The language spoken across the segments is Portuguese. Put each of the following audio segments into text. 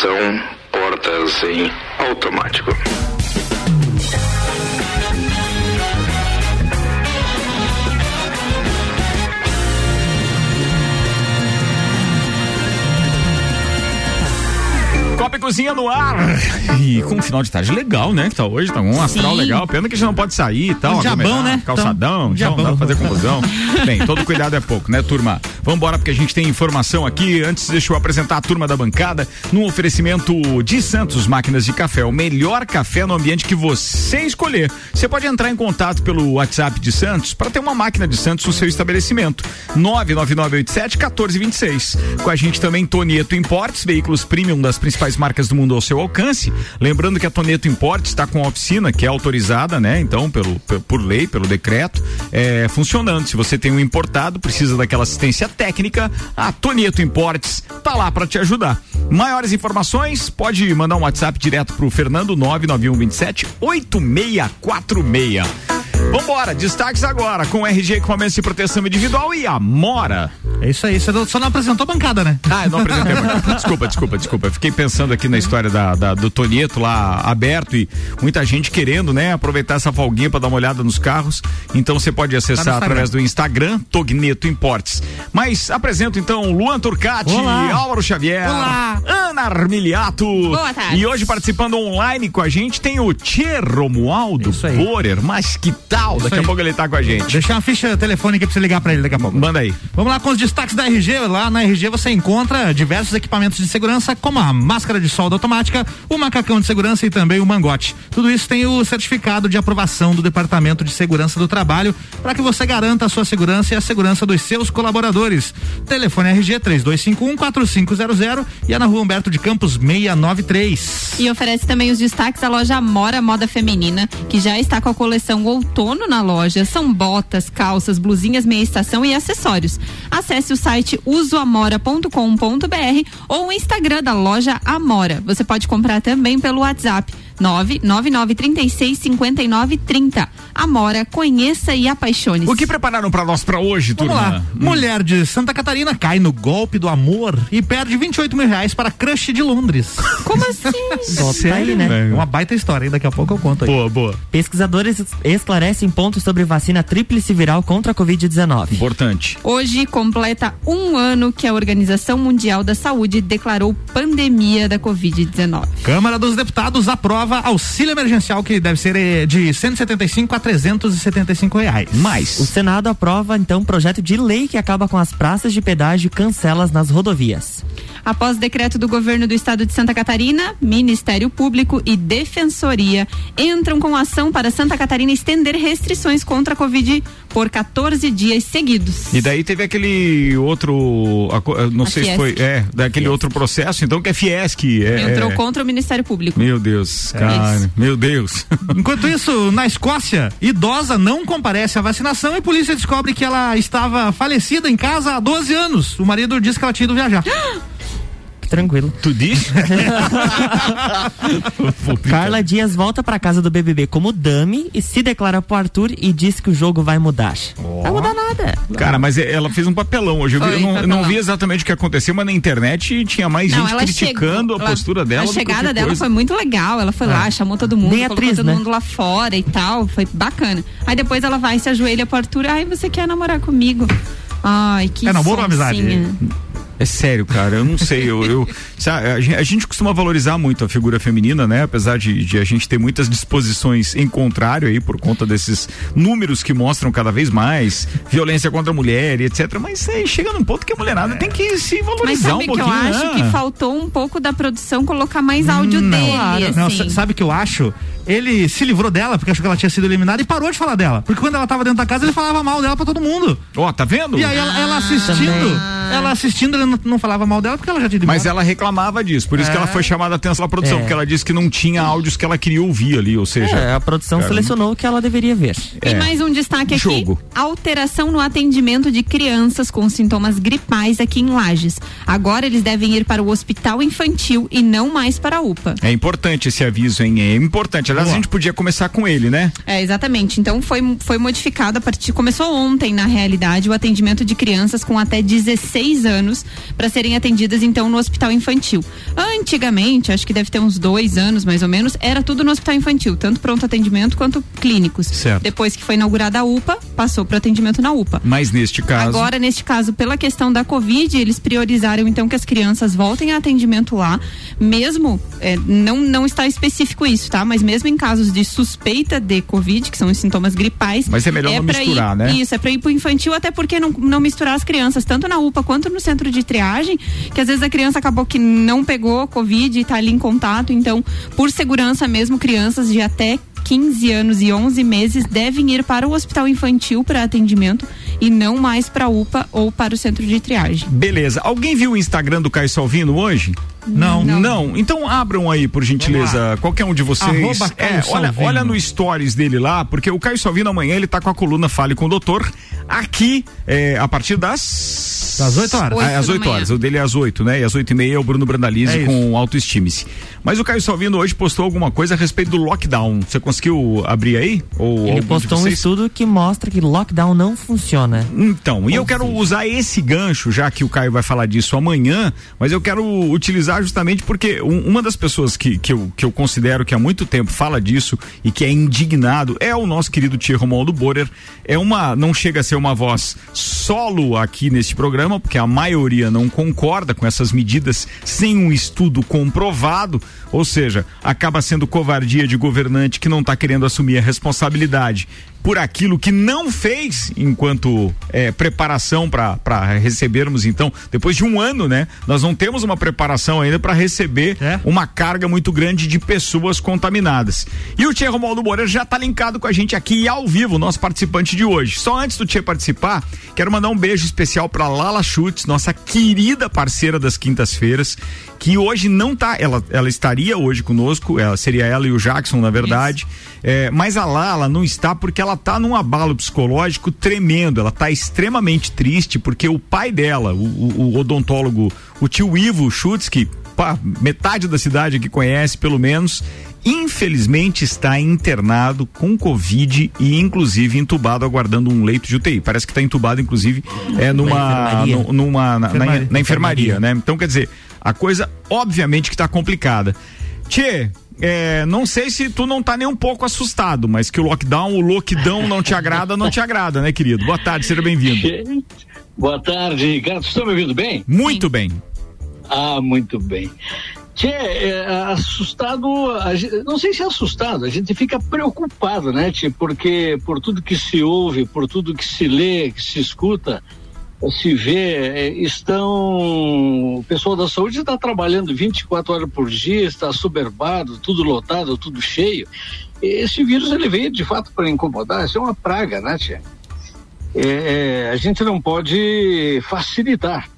Atenção, portas em automático. Cozinha no ar. E com um final de tarde legal, né? Que tá hoje, tá um astral Sim. legal. Pena que a gente não pode sair e tal. Um diabão, né? Calçadão, então, não dá pra fazer confusão. Bem, todo cuidado é pouco, né, turma? Vambora, porque a gente tem informação aqui. Antes, deixa eu apresentar a turma da bancada no oferecimento de Santos Máquinas de Café. O melhor café no ambiente que você escolher. Você pode entrar em contato pelo WhatsApp de Santos para ter uma máquina de Santos no seu estabelecimento. 99987 1426. Com a gente também Tonieto Importes, veículos premium das principais principais marcas do mundo ao seu alcance. Lembrando que a Toneto Import está com a oficina que é autorizada, né? Então, pelo, por lei, pelo decreto, é, funcionando. Se você tem um importado, precisa daquela assistência técnica, a Toneto Importes tá lá para te ajudar. Maiores informações, pode mandar um WhatsApp direto pro Fernando 99127 8646. Vambora, destaques agora com RG Equipamentos de Proteção Individual e Amora. É isso aí, você só não apresentou a bancada, né? Ah, eu não apresentei a bancada. Desculpa, desculpa, desculpa. Eu fiquei pensando aqui na história da, da, do Tonieto lá aberto e muita gente querendo, né, aproveitar essa folguinha para dar uma olhada nos carros. Então você pode acessar tá através do Instagram, Togneto Importes. Mas apresento então Luan Turcati, Olá. Álvaro Xavier, Olá. Ana Armiliato. Boa tarde. E hoje participando online com a gente tem o Tchê Romualdo Borer, mas que tal? Daqui a pouco ele tá com a gente. Deixar uma ficha telefônica pra você ligar pra ele daqui a pouco. Manda aí. Vamos lá com os destaques da RG. Lá na RG você encontra diversos equipamentos de segurança, como a máscara de solda automática, o macacão de segurança e também o mangote. Tudo isso tem o certificado de aprovação do Departamento de Segurança do Trabalho para que você garanta a sua segurança e a segurança dos seus colaboradores. Telefone RG 3251 4500 e é na rua Humberto de Campos 693. E oferece também os destaques da loja Amora Moda Feminina, que já está com a coleção outono outono na loja. São botas, calças, blusinhas, meia estação e acessórios. Acesse o site usoamora.com.br ou o Instagram da loja Amora. Você pode comprar também pelo WhatsApp 999365930. Amora, conheça e apaixone-se. O que prepararam para nós para hoje, turma? Vamos lá. Hum. Mulher de Santa Catarina cai no golpe do amor e perde 28 mil reais para crush de Londres. Como assim? Só tá aí, né? Uma baita história, hein? Daqui a pouco eu conto aí. Boa, boa. Pesquisadores esclarecem pontos sobre vacina tríplice viral contra a Covid-19. Importante. Hoje completa um ano que a Organização Mundial da Saúde declarou pandemia da Covid-19. Câmara dos Deputados aprova nova auxílio emergencial que deve ser eh, de 175 a 375 reais. Mais. O Senado aprova então um projeto de lei que acaba com as praças de pedágio e cancelas nas rodovias. Após decreto do governo do estado de Santa Catarina, Ministério Público e Defensoria entram com ação para Santa Catarina estender restrições contra a Covid por 14 dias seguidos. E daí teve aquele outro, não a sei Fiesc. se foi, é, daquele Fiesc. outro processo, então que é Fiesc. É, Entrou é. contra o Ministério Público. Meu Deus, é cara, isso. meu Deus. Enquanto isso, na Escócia, idosa não comparece à vacinação e polícia descobre que ela estava falecida em casa há 12 anos. O marido disse que ela tinha ido viajar. tranquilo. Tu diz? Carla Dias volta pra casa do BBB como dummy e se declara pro Arthur e diz que o jogo vai mudar. Oh. Vai mudar nada. Cara, mas ela fez um papelão hoje. Eu, vi, eu não, não, vi exatamente o que aconteceu, mas na internet tinha mais não, gente criticando chegou, a postura dela. A chegada dela coisa. foi muito legal. Ela foi é. lá, chamou todo mundo, Nem colocou atriz, todo né? mundo lá fora e tal. Foi bacana. Aí depois ela vai se ajoelha pro Arthur. Ai, você quer namorar comigo? Ai, que É namoro ou amizade? É sério, cara, eu não sei. Eu, eu sabe, a, gente, costuma valorizar muito a figura feminina, né? Apesar de, de, a gente ter muitas disposições em contrário aí, por conta desses números que mostram cada vez mais violência contra a mulher e etc. Mas aí chega num ponto que a mulherada é. tem que se valorizar um pouquinho. Mas sabe que eu acho né? que faltou um pouco da produção colocar mais áudio não, dele. Claro, assim. não, sabe que eu acho? Ele se livrou dela porque achou que ela tinha sido eliminada e parou de falar dela. Porque quando ela tava dentro da casa, ele falava mal dela pra todo mundo. Ó, oh, tá vendo? E aí ela, ela assistindo, ah. ela assistindo, ele não, não, falava mal dela porque ela já tinha Mas ela reclamava disso, por isso é. que ela é. foi chamada a atenção da produção, é. porque ela disse que não tinha áudios que ela queria ouvir ali, ou seja. É, a produção cara, selecionou o que ela deveria ver. E mais um destaque aqui: Jogo. alteração no atendimento de crianças com sintomas gripais aqui em Lages. Agora eles devem ir para o hospital infantil e não mais para a UPA. É importante esse aviso, hein? É importante. Aliás, Boa. a gente podia começar com ele, né? É, exatamente. Então foi, foi modificado a partir. Começou ontem, na realidade, o atendimento de crianças com até 16 anos para serem atendidas então no hospital infantil. Antigamente, acho que deve ter uns dois anos mais ou menos, era tudo no hospital infantil, tanto pronto atendimento quanto clínicos. Certo. Depois que foi inaugurada a UPA, passou para atendimento na UPA. Mas neste caso. Agora, neste caso, pela questão da Covid, eles priorizaram então que as crianças voltem a atendimento lá, mesmo, é, não, não está específico isso, tá? Mas mesmo em casos de suspeita de Covid, que são os sintomas gripais. Mas é melhor não pra misturar, ir, né? Isso, é para ir pro infantil, até porque não, não misturar as crianças, tanto na UPA quanto no centro de triagem, que às vezes a criança acabou que não pegou Covid e tá ali em contato, então, por segurança mesmo, crianças de até 15 anos e 11 meses devem ir para o hospital infantil para atendimento e não mais para a UPA ou para o centro de triagem. Beleza. Alguém viu o Instagram do Caio Salvino hoje? Não. Não. Então abram aí, por gentileza, qualquer um de vocês. É, olha, olha no stories dele lá, porque o Caio Salvino amanhã ele tá com a coluna Fale com o Doutor aqui é, a partir das. Das oito horas. Oito Ah, às da 8 manhã. horas. O dele é às 8, né? E às 8 e meia é o Bruno Brandalize É com Autoestime-se. Mas o Caio Salvino hoje postou alguma coisa a respeito do lockdown. Você conseguiu abrir aí? Ou Ele postou um estudo que mostra que lockdown não funciona. Então, e eu quero usar esse gancho, já que o Caio vai falar disso amanhã, mas eu quero utilizar justamente porque um- uma das pessoas que, que, eu, que eu considero que há muito tempo fala disso e que é indignado é o nosso querido Tia Romualdo Borer. É uma, não chega a ser uma voz solo aqui neste programa, porque a maioria não concorda com essas medidas sem um estudo comprovado, ou seja, acaba sendo covardia de governante que não está querendo assumir a responsabilidade por aquilo que não fez enquanto é, preparação para recebermos então depois de um ano né nós não temos uma preparação ainda para receber É. uma carga muito grande de pessoas contaminadas. E o Tia Romualdo Moreira já está linkado com a gente aqui ao vivo nosso participante de hoje. Só antes do Tia participar quero mandar um beijo especial para Lala Schutz nossa querida parceira das quintas-feiras que hoje não tá ela ela estaria hoje conosco ela seria ela e o Jackson na verdade. É, mas a Lala não está porque ela tá num abalo psicológico tremendo. Ela tá extremamente triste porque o pai dela, o, o- o odontólogo, o tio Ivo Schutz, que pá, metade da cidade aqui conhece, pelo menos, infelizmente está internado com Covid e, inclusive, entubado, aguardando um leito de UTI. Parece que está entubado, inclusive, é numa. numa na, na- Enfermaria. na enfermaria, né? Então, quer dizer, a coisa, obviamente, que está complicada. Tchê, é, não sei se tu não tá nem um pouco assustado, mas que o lockdown, o lockdown não te agrada, não te agrada, né, querido? Boa tarde, seja bem-vindo. Boa tarde, Ricardo. Estão me ouvindo bem? Muito bem. Ah, muito bem. Tchê, é, assustado, a gen- não sei se é assustado, a gente fica preocupado, né, Tchê? Porque por tudo que se ouve, por tudo que se lê, que se escuta, se vê, é, estão. O pessoal da saúde está trabalhando 24 horas por dia, está soberbado, tudo lotado, tudo cheio. Esse vírus ele veio de fato para incomodar, isso é uma praga, né, Tchê? É, é, a gente não pode facilitar.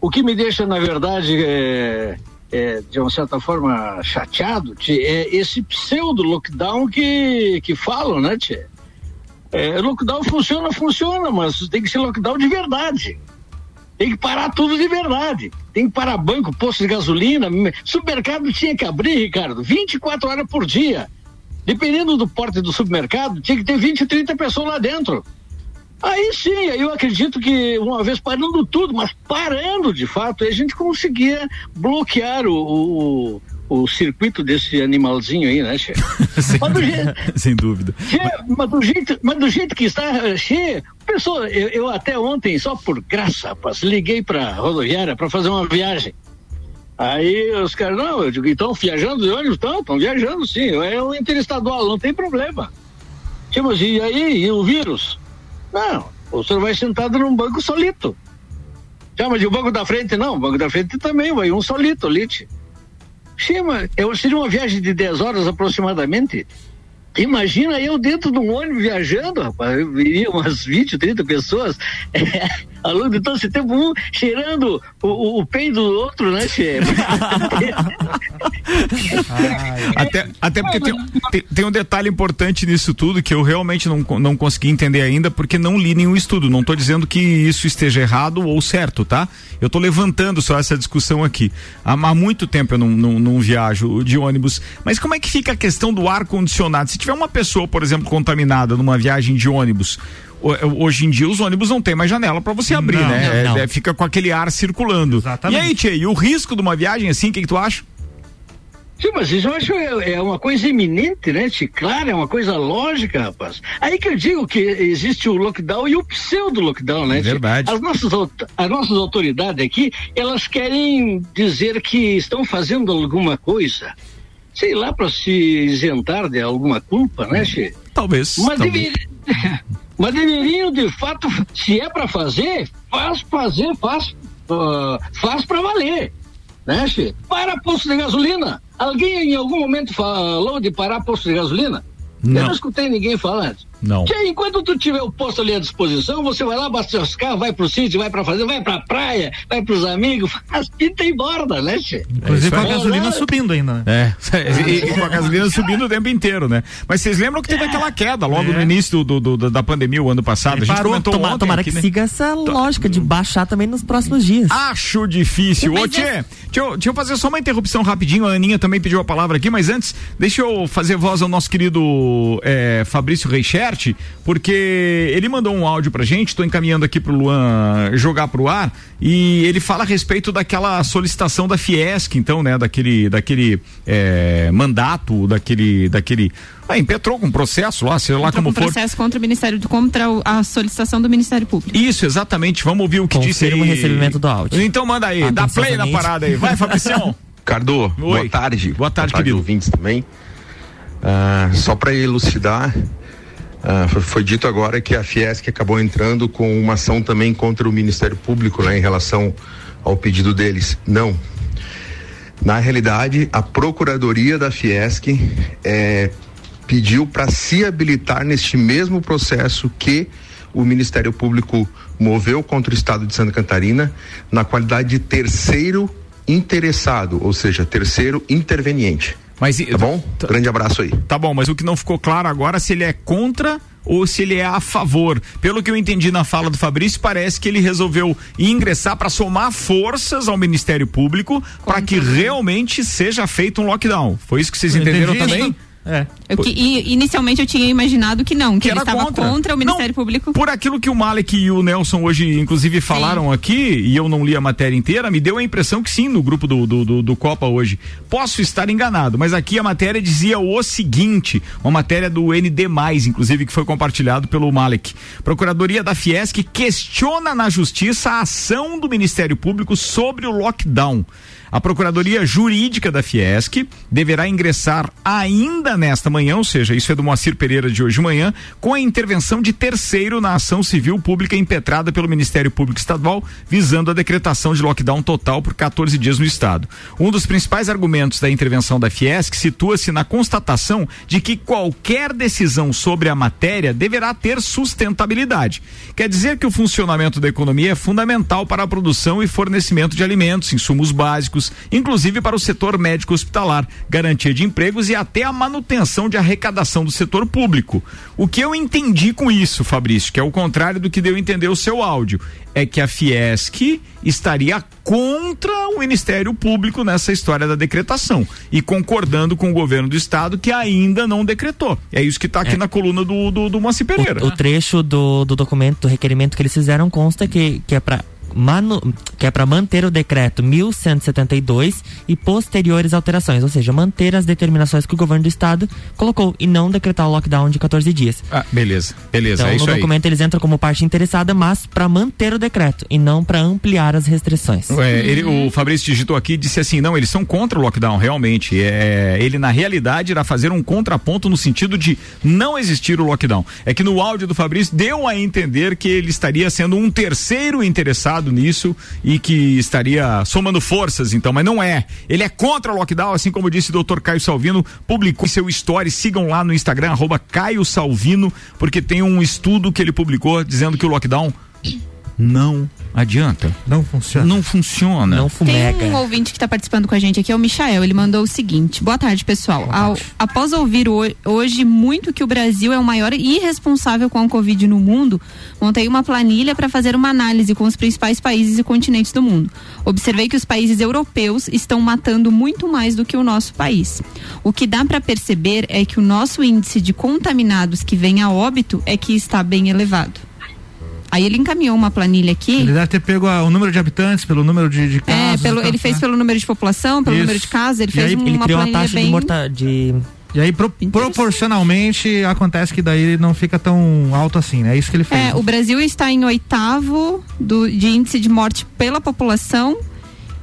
O que me deixa, na verdade, é, é, de uma certa forma chateado, tchê, é esse pseudo lockdown que, que falam, né, Tchê? É, lockdown funciona, funciona, mas tem que ser lockdown de verdade. Tem que parar tudo de verdade. Tem que parar banco, posto de gasolina. me- Supermercado tinha que abrir, Ricardo, 24 horas por dia. Dependendo do porte do supermercado, tinha que ter 20, 30 pessoas lá dentro. Aí sim, eu acredito que uma vez parando tudo, mas parando de fato, a gente conseguia bloquear o, o, o circuito desse animalzinho aí, né, chefe? sem, do jeito- sem dúvida. Che, mas, do jeito, mas do jeito que está, che, pessoa, eu, eu até ontem, só por graça, rapaz, liguei pra rodoviária para fazer uma viagem. Aí os caras, não, eu digo, então viajando de ônibus? Estão, estão viajando sim, é um interestadual, não tem problema. Che, mas e aí, e o vírus? Não, o senhor vai sentado num banco solito. Já, mas e o banco da frente? Não, o banco da frente também, vai um solito ali. Che, mas seria uma viagem de 10 horas aproximadamente. Imagina eu dentro de um ônibus viajando, rapaz, eu viria umas 20, 30 pessoas, é, ao longo de todo esse tempo, um cheirando o, o, o peido do outro, né, chefe? Até, até porque tem, tem, tem um detalhe importante nisso tudo que eu realmente não, não consegui entender ainda, porque não li nenhum estudo. Não estou dizendo que isso esteja errado ou certo, tá? Eu estou levantando só essa discussão aqui. Há, há muito tempo eu não, não, não viajo de ônibus. Mas como é que fica a questão do ar-condicionado? Se tiver uma pessoa, por exemplo, contaminada numa viagem de ônibus. Ho- Hoje em dia os ônibus não tem mais janela para você abrir, Não, né? não, É- não. é- fica com aquele ar circulando. Exatamente. E aí, Tchê, e o risco de uma viagem assim, o que, que tu acha? Sim, mas isso eu acho é, é uma coisa iminente, né? Claro, é uma coisa lógica, rapaz. Aí que eu digo que existe o lockdown e o pseudo-lockdown, né? Verdade. As nossas, as nossas autoridades aqui, elas querem dizer que estão fazendo alguma coisa, sei lá, para se isentar de alguma culpa, né, Che? Talvez. Mas, talvez. dever... mas deveriam, de fato, se é para fazer, faz fazer, faz, uh, faz para valer. Né, che? Para posto de gasolina. Alguém em algum momento falou de parar posto de gasolina? Não. Eu não escutei ninguém falando. Não. Que enquanto tu tiver o posto ali à disposição, você vai lá, bate os carros, vai pro sítio, vai pra fazer, vai pra praia, vai pros amigos, faz pinta e borda, né, che? Inclusive com a aí. gasolina É. subindo ainda, né? É, e, e com a gasolina subindo o tempo inteiro, né? Mas vocês lembram que teve aquela queda logo É. no início do, do- do- da pandemia, o ano passado? Ele a gente parou. comentou Toma- ontem tomara aqui, que né? siga essa lógica de baixar também nos próximos dias. Acho difícil. Ô, Tchê, é- deixa, eu, deixa eu fazer só uma interrupção rapidinho. A Aninha também pediu a palavra aqui, mas antes, deixa eu fazer voz ao nosso querido é, Fabrício Reichert, porque ele mandou um áudio pra gente, tô encaminhando aqui pro Luan jogar pro ar, e ele fala a respeito daquela solicitação da Fiesc, então, né, daquele, daquele é, mandato, daquele, daquele, ah, impetrou com processo lá, sei lá Entrou como com for. processo contra o Ministério do contra a solicitação do Ministério Público. Isso, exatamente. Vamos ouvir o que disse aí. Confirma o recebimento do áudio. Então manda aí, dá play na parada aí. Vai, Fabricião. Cardo, boa tarde. Boa tarde, querido. ouvintes também. Ah, só para elucidar, ah, foi, dito agora que a Fiesc acabou entrando com uma ação também contra o Ministério Público, né, em relação ao pedido deles. Não. Na realidade, a Procuradoria da Fiesc eh, pediu para se habilitar neste mesmo processo que o Ministério Público moveu contra o Estado de Santa Catarina na qualidade de terceiro interessado, ou seja, terceiro interveniente. Mas, Tá bom? Grande abraço aí. Tá bom, mas o que não ficou claro agora é se ele é contra ou se ele é a favor. Pelo que eu entendi na fala do Fabrício, parece que ele resolveu ingressar para somar forças ao Ministério Público para que realmente seja feito um lockdown. Foi isso que vocês Eu entenderam entendi também? isso. É. Que- e, inicialmente eu tinha imaginado que não, que, ele era estava contra, o Ministério Não, Público. Por aquilo que o Malek e o Nelson hoje, inclusive, falaram aqui, e eu não li a matéria inteira, me deu a impressão que sim, no grupo do, do, do, do Copa hoje. Posso estar enganado, mas aqui a matéria dizia o seguinte: uma matéria do ND, inclusive, que foi compartilhado pelo Malek. Procuradoria da Fiesc questiona na justiça a ação do Ministério Público sobre o lockdown. A Procuradoria Jurídica da Fiesc deverá ingressar ainda nesta manhã, ou seja, isso é do Moacir Pereira de hoje de manhã, com a intervenção de terceiro na ação civil pública impetrada pelo Ministério Público Estadual, visando a decretação de lockdown total por 14 dias no estado. Um dos principais argumentos da intervenção da Fiesc situa-se na constatação de que qualquer decisão sobre a matéria deverá ter sustentabilidade. Quer dizer que o funcionamento da economia é fundamental para a produção e fornecimento de alimentos, insumos básicos, inclusive para o setor médico hospitalar, garantia de empregos e até a manutenção de arrecadação do setor público. O que eu entendi com isso, Fabrício, que é o contrário do que deu a entender o seu áudio, é que a Fiesc estaria contra o Ministério Público nessa história da decretação e concordando com o governo do estado que ainda não decretou. É isso que está aqui na coluna do, do, do Moacir Pereira. O, o trecho do, do documento, do requerimento que eles fizeram consta que, que é para Manu, que é para manter o decreto 1172 e posteriores alterações, ou seja, manter as determinações que o governo do estado colocou e não decretar o lockdown de 14 dias. Ah, beleza, beleza, Então, é no aí. documento eles entram como parte interessada, mas para manter o decreto e não para ampliar as restrições. É, ele- o Fabrício digitou aqui e disse assim: não, eles são contra o lockdown, realmente. É, ele, na realidade, irá fazer um contraponto no sentido de não existir o lockdown. É que no áudio do Fabrício deu a entender que ele estaria sendo um terceiro interessado nisso e que estaria somando forças, então, mas não é. Ele é contra o lockdown, assim como disse o doutor Caio Salvino, publicou seu story, sigam lá no Instagram, arroba Caio Salvino, porque tem um estudo que ele publicou dizendo que o lockdown não adianta. Não funciona. Não funciona. Não fumega. Tem um ouvinte que está participando com a gente aqui, é o Michael. Ele mandou o seguinte: Boa tarde, pessoal. Ao- após ouvir ho- hoje muito que o Brasil é o maior irresponsável com a Covid no mundo, montei uma planilha para fazer uma análise com os principais países e continentes do mundo. Observei que os países europeus estão matando muito mais do que o nosso país. O que dá para perceber é que o nosso índice de contaminados que vem a óbito é que está bem elevado. Aí ele encaminhou uma planilha aqui. Ele deve ter pego a- o número de habitantes pelo número de, de É, casos. pelo, e tal, ele fez né? pelo número de população, pelo Isso. número de casos, ele E fez aí uma Ele criou a planilha taxa bem... de mortalidade. De... E aí, pro- proporcionalmente, acontece que daí não fica tão alto assim, né? É isso que ele fez. É, o Brasil está em oitavo do, de índice de morte pela população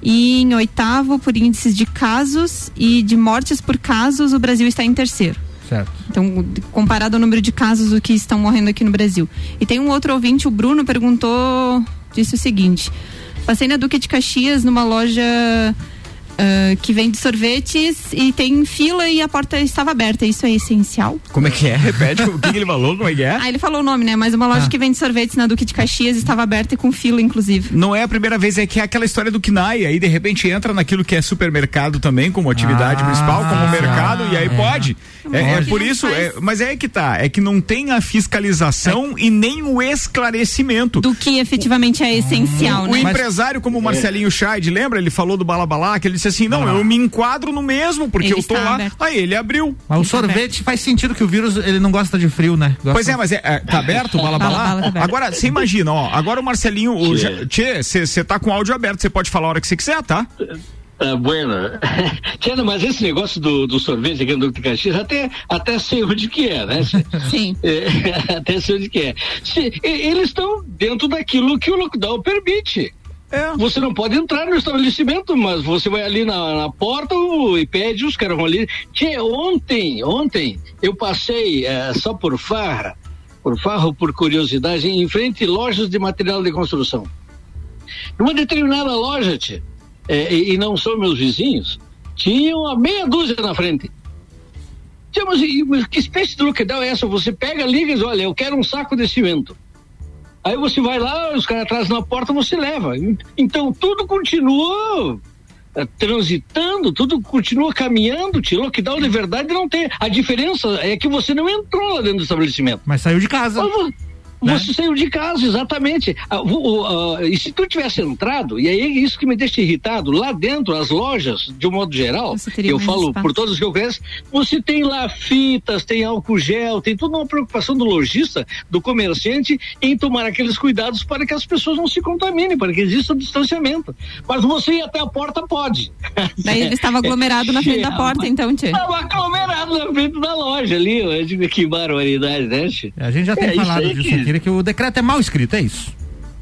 e em oitavo por índices de casos e de mortes por casos, o Brasil está em terceiro. Certo. Então, comparado ao número de casos do que estão morrendo aqui no Brasil. E tem um outro ouvinte, o Bruno, perguntou, disse o seguinte: passei na Duque de Caxias numa loja ah, que vende sorvetes e tem fila e a porta estava aberta. Isso é essencial? Como é que é? Repete o que, que ele falou, como é que é? Ah, ele falou o nome, né? Mas uma loja que vende sorvetes na Duque de Caxias estava aberta e com fila, inclusive. Não é a primeira vez, é que é aquela história do KNAI, aí de repente entra naquilo que é supermercado também, como atividade Ah, principal, como ah, mercado, e aí é. pode. É, é por isso, é- mas é que tá, é que não tem a fiscalização e nem o esclarecimento. Do que efetivamente é essencial, O né? empresário, como o Marcelinho Scheid, lembra? Ele falou do Balabalá, que ele disse assim: não, eu me enquadro no mesmo, porque Ele eu tô está lá. aberto. Aí ele abriu. Mas o sorvete faz sentido que o vírus ele não gosta de frio, né? Gosta- Pois é, mas é, é, tá aberto o Bala, bala, Balabalá? tá aberto. Agora, você imagina, ó, agora o Marcelinho, o você tá com o áudio aberto, você pode falar a hora que você quiser, tá? Ah, bueno. Tiana, mas esse negócio do, do sorvete aqui no Duque de Caxias, até, até sei onde que é, né? Sim. É, até sei onde que é. Se- eles estão dentro daquilo que o lockdown permite. É. Você não pode entrar no estabelecimento, mas você vai ali na, na porta e pede, os caras vão ali. Tchê, ontem, ontem, eu passei eh, só por farra, por farra ou por curiosidade, em frente a lojas de material de construção. Numa determinada loja, tchê, eh, e, e não são meus vizinhos, tinha uma meia dúzia na frente. Tchê, mas, que espécie de lockdown é essa? Você pega, liga e diz, olha, eu quero um saco de cimento. Aí você vai lá, os caras trazem na porta, você leva. Então tudo continua eh, transitando, tudo continua caminhando. Tio. Lockdown de verdade não tem. A diferença é que você não entrou lá dentro do estabelecimento. Mas saiu de casa. Mas Né? Você saiu de casa, exatamente. Ah, ah, e se tu tivesse entrado, e aí é isso que me deixa irritado, lá dentro, as lojas, de um modo geral, eu falo espaço. por todos que eu conheço, você tem lá fitas, tem álcool gel, tem toda uma preocupação do lojista, do comerciante, em tomar aqueles cuidados para que as pessoas não se contaminem, para que exista o distanciamento. Mas você ir até a porta pode. Daí ele estava aglomerado na frente da porta, então, Tchê. Estava aglomerado na frente da loja ali, eu digo que barbaridade, né? Tchê? A gente já tem É, falado disso que- aqui, que o decreto é mal escrito, é isso.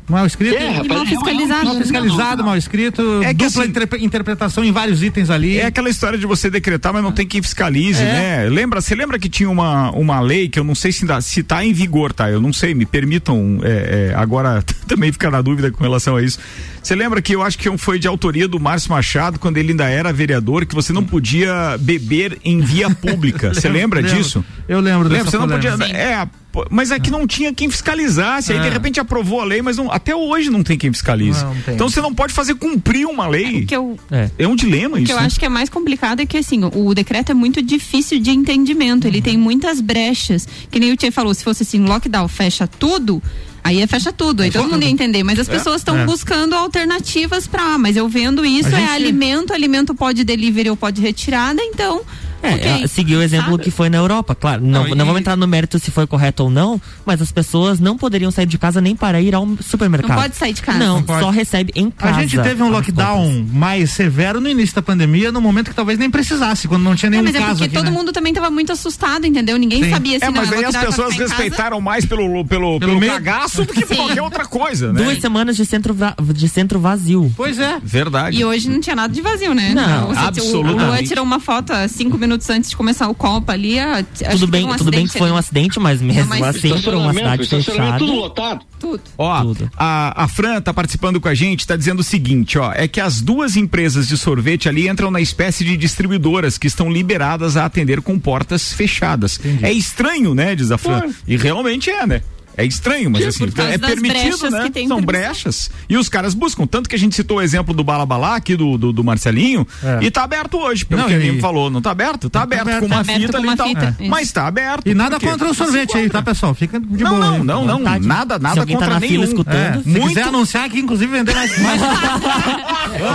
Mal escrito. É, rapaz, mal fiscalizado. Mal fiscalizado, mal escrito, É que dupla assim- interpre- interpretação em vários itens ali. É aquela história de você decretar, mas não tem quem fiscalize, É. né? Lembra, você lembra que tinha uma, uma lei que eu não sei se, dá, se tá em vigor, tá? Eu não sei, me permitam é, é, agora também ficar na dúvida com relação a isso. Você lembra que eu acho que foi de autoria do Márcio Machado, quando ele ainda era vereador, que você não podia beber em via pública. Você lembra Lembro. disso? Eu lembro Lembra? dessa Você não podia. É, mas é que não tinha quem fiscalizasse. Aí É. de repente aprovou a lei, mas não- até hoje não tem quem fiscalize. Não, não tem. Então você não pode fazer cumprir uma lei. O que eu, É. É um dilema o isso. que eu né? acho que é mais complicado é que, assim, o, o decreto é muito difícil de entendimento. Ele tem muitas brechas. Que nem o Tchê falou, se fosse assim, lockdown, fecha tudo. Aí é fecha tudo, aí todo mundo ia entender. Mas as pessoas estão É. buscando alternativas ah, Mas eu vendo isso, A é gente- alimento, alimento pode delivery ou pode retirada, então. É, ok. ela seguiu o exemplo Sabe? que foi na Europa, claro. Não, Não, não, e- vamos entrar no mérito se foi correto ou não, mas as pessoas não poderiam sair de casa nem para ir ao supermercado. Não pode sair de casa. Não, Não só recebe em A casa. gente teve um lockdown compras. mais severo no início da pandemia, no momento que talvez nem precisasse, quando não tinha É, nenhum mas é caso porque aqui, todo né? mundo também tava muito assustado, entendeu? Ninguém Sim. sabia se É, não, mas aí as pessoas respeitaram mais pelo, pelo, pelo, medo. cagaço do que por Sim. qualquer outra coisa, né? Duas semanas de centro, de centro vazio. Pois é. Verdade. E hoje não tinha nada de vazio, né? Não, Você- absolutamente. O Luan tirou uma foto há cinco minutos antes de começar o Copa ali. a- Tudo bem, um tudo bem que acidente foi um acidente, mas mesmo mas assim, para uma cidade fechada. tudo lotado. Tudo. Ó, Tudo. a, a Fran tá participando com a gente, tá dizendo o seguinte, ó, é que as duas empresas de sorvete ali entram na espécie de distribuidoras que estão liberadas a atender com portas fechadas. É estranho, né, diz a Fran. Foi. E realmente é, né? É estranho, mas Sim, assim, é permitido, né? São brechas. E os caras buscam. Tanto que a gente citou o exemplo do Balabalá aqui do, do, do Marcelinho. É. E tá aberto hoje, pelo Não, que ele me falou. Não tá aberto? Tá, aberto, aberto. com uma Tá aberto fita com ali uma e tal. fita, isso. Mas tá aberto. E nada contra o se sorvete aí, tá, pessoal? Fica de Não, boa. não, não, não. Vontade. Nada, Se nada alguém tá contra na fila nenhum. escutando, É, se Muito- quiser anunciar aqui, inclusive, vender mais. mais...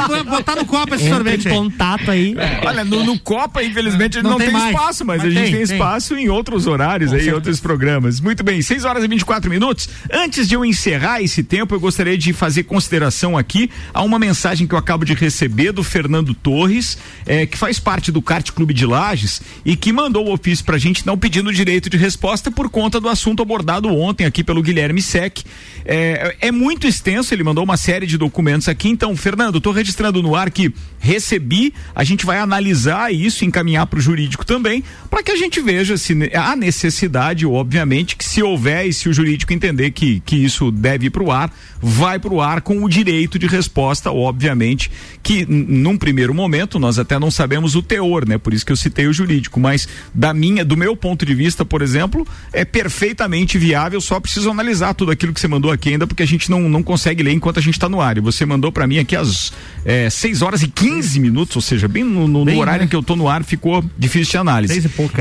Vamos botar no copo esse Entra sorvete aí. contato aí. Olha, no, no Copa, infelizmente, ele Não não, tem espaço, mas, a gente tem, espaço em outros horários aí, em outros programas. Muito bem, 6 horas e 24 24 minutos. Antes de eu encerrar esse tempo, eu gostaria de fazer consideração aqui a uma mensagem que eu acabo de receber do Fernando Torres, eh, que faz parte do Kart Clube de Lages e que mandou o ofício pra gente não pedindo direito de resposta por conta do assunto abordado ontem aqui pelo Guilherme Sec. É, é muito extenso, ele mandou uma série de documentos aqui. Então, Fernando, estou registrando no ar que recebi, a gente vai analisar isso, encaminhar para o jurídico também, para que a gente veja se há necessidade, obviamente, que se houver e se o jurídico entender que, que isso deve ir para o ar, vai para o ar com o direito de resposta, obviamente, que num primeiro momento nós até não sabemos o teor, né? Por isso que eu citei o jurídico, mas da minha, do meu ponto de vista, por exemplo, é perfeitamente viável, só preciso analisar tudo aquilo que você mandou aqui ainda, porque a gente não, não consegue ler enquanto a gente está no ar. E você mandou para mim aqui às é, 6 horas e 15 minutos, ou seja, bem no, no, bem, no horário né? em que eu tô no ar, ficou difícil de análise.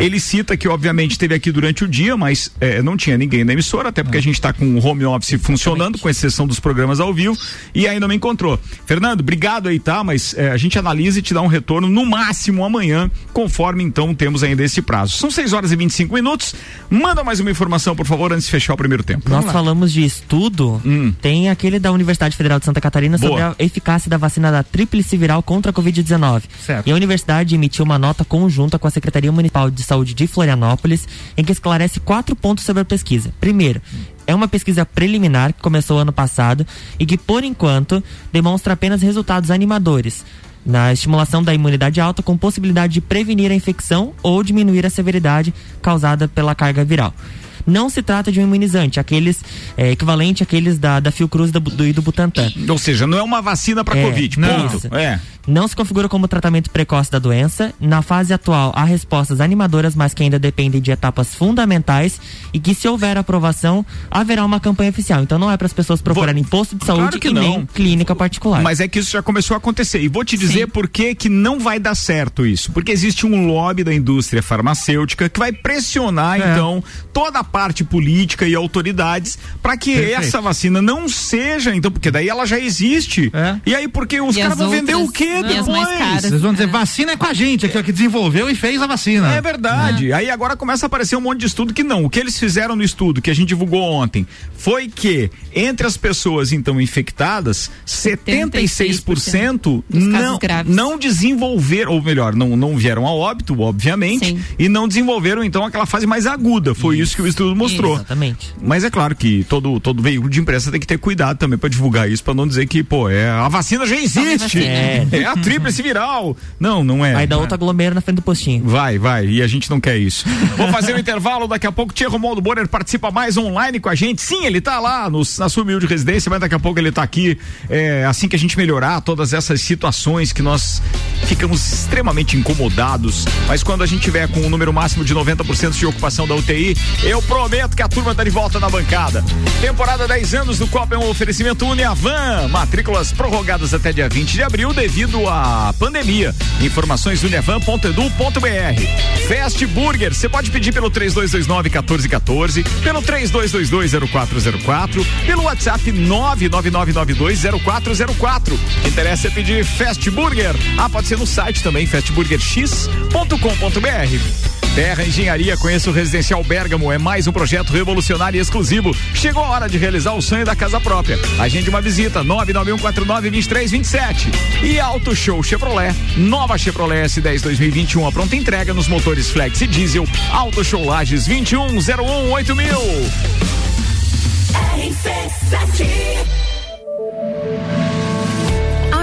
Ele cita que, obviamente, esteve aqui durante o dia, mas é, não tinha ninguém na emissora, até porque a gente está com o home office funcionando, com exceção dos programas ao vivo, e não me encontrou. Fernando, obrigado aí, tá? Mas é, a gente analisa e te dá um retorno no máximo amanhã, conforme então temos ainda esse prazo. São 6 horas e 25 minutos. Manda mais uma informação, por favor, antes de fechar o primeiro tempo. Nós falamos de estudo, hum. tem aquele da Universidade Federal de Santa Catarina Boa. sobre a eficácia da vacina da tríplice viral contra a Covid-19. E a universidade emitiu uma nota conjunta com a Secretaria Municipal de Saúde de Florianópolis, em que esclarece quatro pontos sobre a pesquisa. Primeiro, é uma pesquisa preliminar que começou ano passado e que, por enquanto, demonstra apenas resultados animadores na estimulação da imunidade alta com possibilidade de prevenir a infecção ou diminuir a severidade causada pela carga viral não se trata de um imunizante, aqueles é, equivalente àqueles da, da Fiocruz do, do, e do Butantan. Ou seja, não é uma vacina para é, Covid, ponto. É. Não se configura como tratamento precoce da doença. Na fase atual, há respostas animadoras, mas que ainda dependem de etapas fundamentais e que, se houver aprovação, haverá uma campanha oficial. Então, não é para as pessoas procurarem posto de saúde claro e não. nem clínica particular. Mas é que isso já começou a acontecer. E vou te dizer Sim. por que, que não vai dar certo isso. Porque existe um lobby da indústria farmacêutica que vai pressionar, é. então, toda a parte política e autoridades para que Perfeito. essa vacina não seja, então, porque daí ela já existe. É. E aí, porque os caras vão vender o quê depois? Eles vão dizer, é. vacina é com a gente, aqui, ó, que desenvolveu e fez a vacina. É verdade. É. Aí agora começa a aparecer um monte de estudo que não. O que eles fizeram no estudo que a gente divulgou ontem foi que entre as pessoas então infectadas, 76%, 76% não, não desenvolveram, ou melhor, não, não vieram a óbito, obviamente, Sim. e não desenvolveram então aquela fase mais aguda. Foi isso, isso que o estudo estudo mostrou. Exatamente. Mas é claro que todo, todo veículo de imprensa tem que ter cuidado também para divulgar isso, para não dizer que, pô, é, a vacina já existe. É, é a tríplice viral. Não, não é. Aí dá outra aglomera na frente do postinho. Vai, vai. E a gente não quer isso. Vou fazer um intervalo, daqui a pouco o Tia Romualdo Borer participa mais online com a gente. Sim, ele tá lá no, na sua humilde residência, mas daqui a pouco ele tá aqui. É, assim que a gente melhorar todas essas situações que nós ficamos extremamente incomodados. Mas quando a gente tiver com um número máximo de 90% de ocupação da UTI, eu prometo que a turma tá de volta na bancada. Temporada 10 anos do Copa é um oferecimento Uniavan. Matrículas prorrogadas até dia 20 de abril devido à pandemia. Informações uniavan.edu.br. Fast Burger, você pode pedir pelo 3229 1414, pelo 3222 0404, pelo WhatsApp 999920404. Interessa é pedir Fast Burger. Ah, pode ser no site também, fastburgerx.com.br. Terra Engenharia, conheça o Residencial Bergamo, é mais um projeto revolucionário e exclusivo. Chegou a hora de realizar o sonho da casa própria. Agende uma visita, 991492327. E Auto Show Chevrolet, nova Chevrolet S10 2021, a pronta entrega nos motores Flex e Diesel. Auto Show Lages 21018000. RC7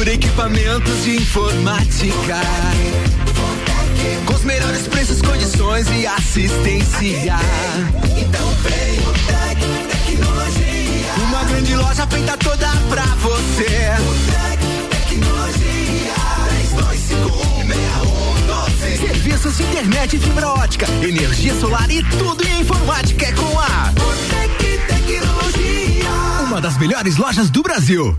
Procura equipamentos de informática. Com os melhores preços, condições e assistência. Então vem o Tec Tecnologia. Uma grande loja feita toda pra você. O Tec Tecnologia. 3251 Serviços de internet fibra ótica, energia solar e tudo em informática é com a Tec Tecnologia uma das melhores lojas do Brasil.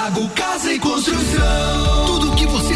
Zago Casa e Construção. Tudo que você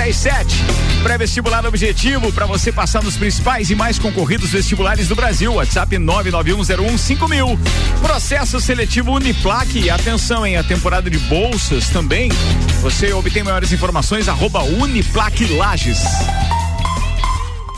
às sete. Pré-vestibular objetivo para você passar nos principais e mais concorridos vestibulares do Brasil. WhatsApp 991015000. mil. Processo seletivo Uniplaque. Atenção, em a temporada de bolsas também. Você obtém maiores informações arroba Uniplaque Lages.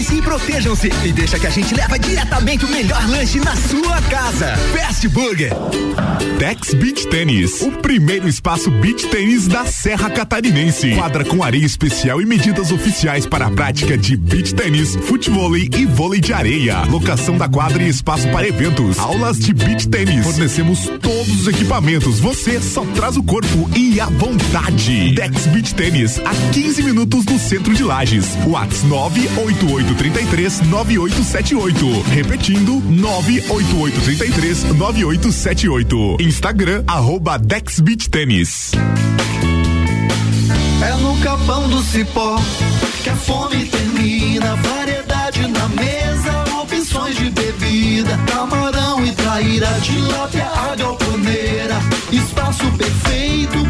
Cuidem-se e protejam-se e deixa que a gente leva diretamente o melhor lanche na sua casa. Fast Burger. Dex Beach Tênis, o primeiro espaço beach tênis da Serra Catarinense. Quadra com areia especial e medidas oficiais para a prática de beach tênis, futebol e vôlei de areia. Locação da quadra e espaço para eventos. Aulas de beach tênis. Fornecemos todos os equipamentos. Você só traz o corpo e a vontade. Dex Beach Tênis, a 15 minutos do centro de Lages. Whats 98833 9878. Repetindo, 98833 9878. Instagram, arroba Dex Beach Tênis. É no capão do cipó que a fome termina. Variedade na mesa, opções de bebida. Camarão e traíra, tilápia, a galponeira. Espaço perfeito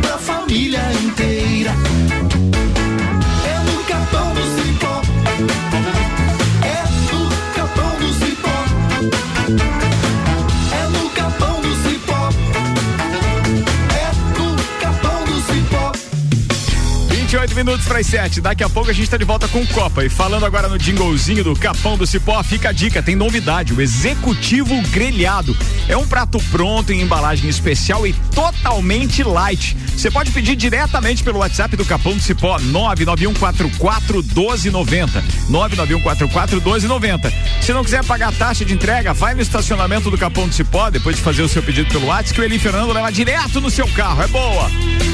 minutos para as 7. Daqui a pouco a gente está de volta com Copa. E falando agora no jinglezinho do Capão do Cipó, fica a dica: tem novidade, o Executivo Grelhado. É um prato pronto em embalagem especial e totalmente light. Você pode pedir diretamente pelo WhatsApp do Capão do Cipó 99144 1290. 99144 1290. Se não quiser pagar a taxa de entrega, vai no estacionamento do Capão do Cipó, depois de fazer o seu pedido pelo WhatsApp, que o Eli Fernando leva direto no seu carro. É boa.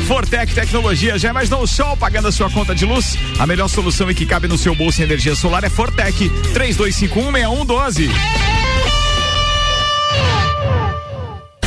Fortec Tecnologia, já imaginou o sol pagando a sua conta de luz? A melhor solução e que cabe no seu bolso em energia solar é Fortec 32516112.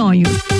sonho.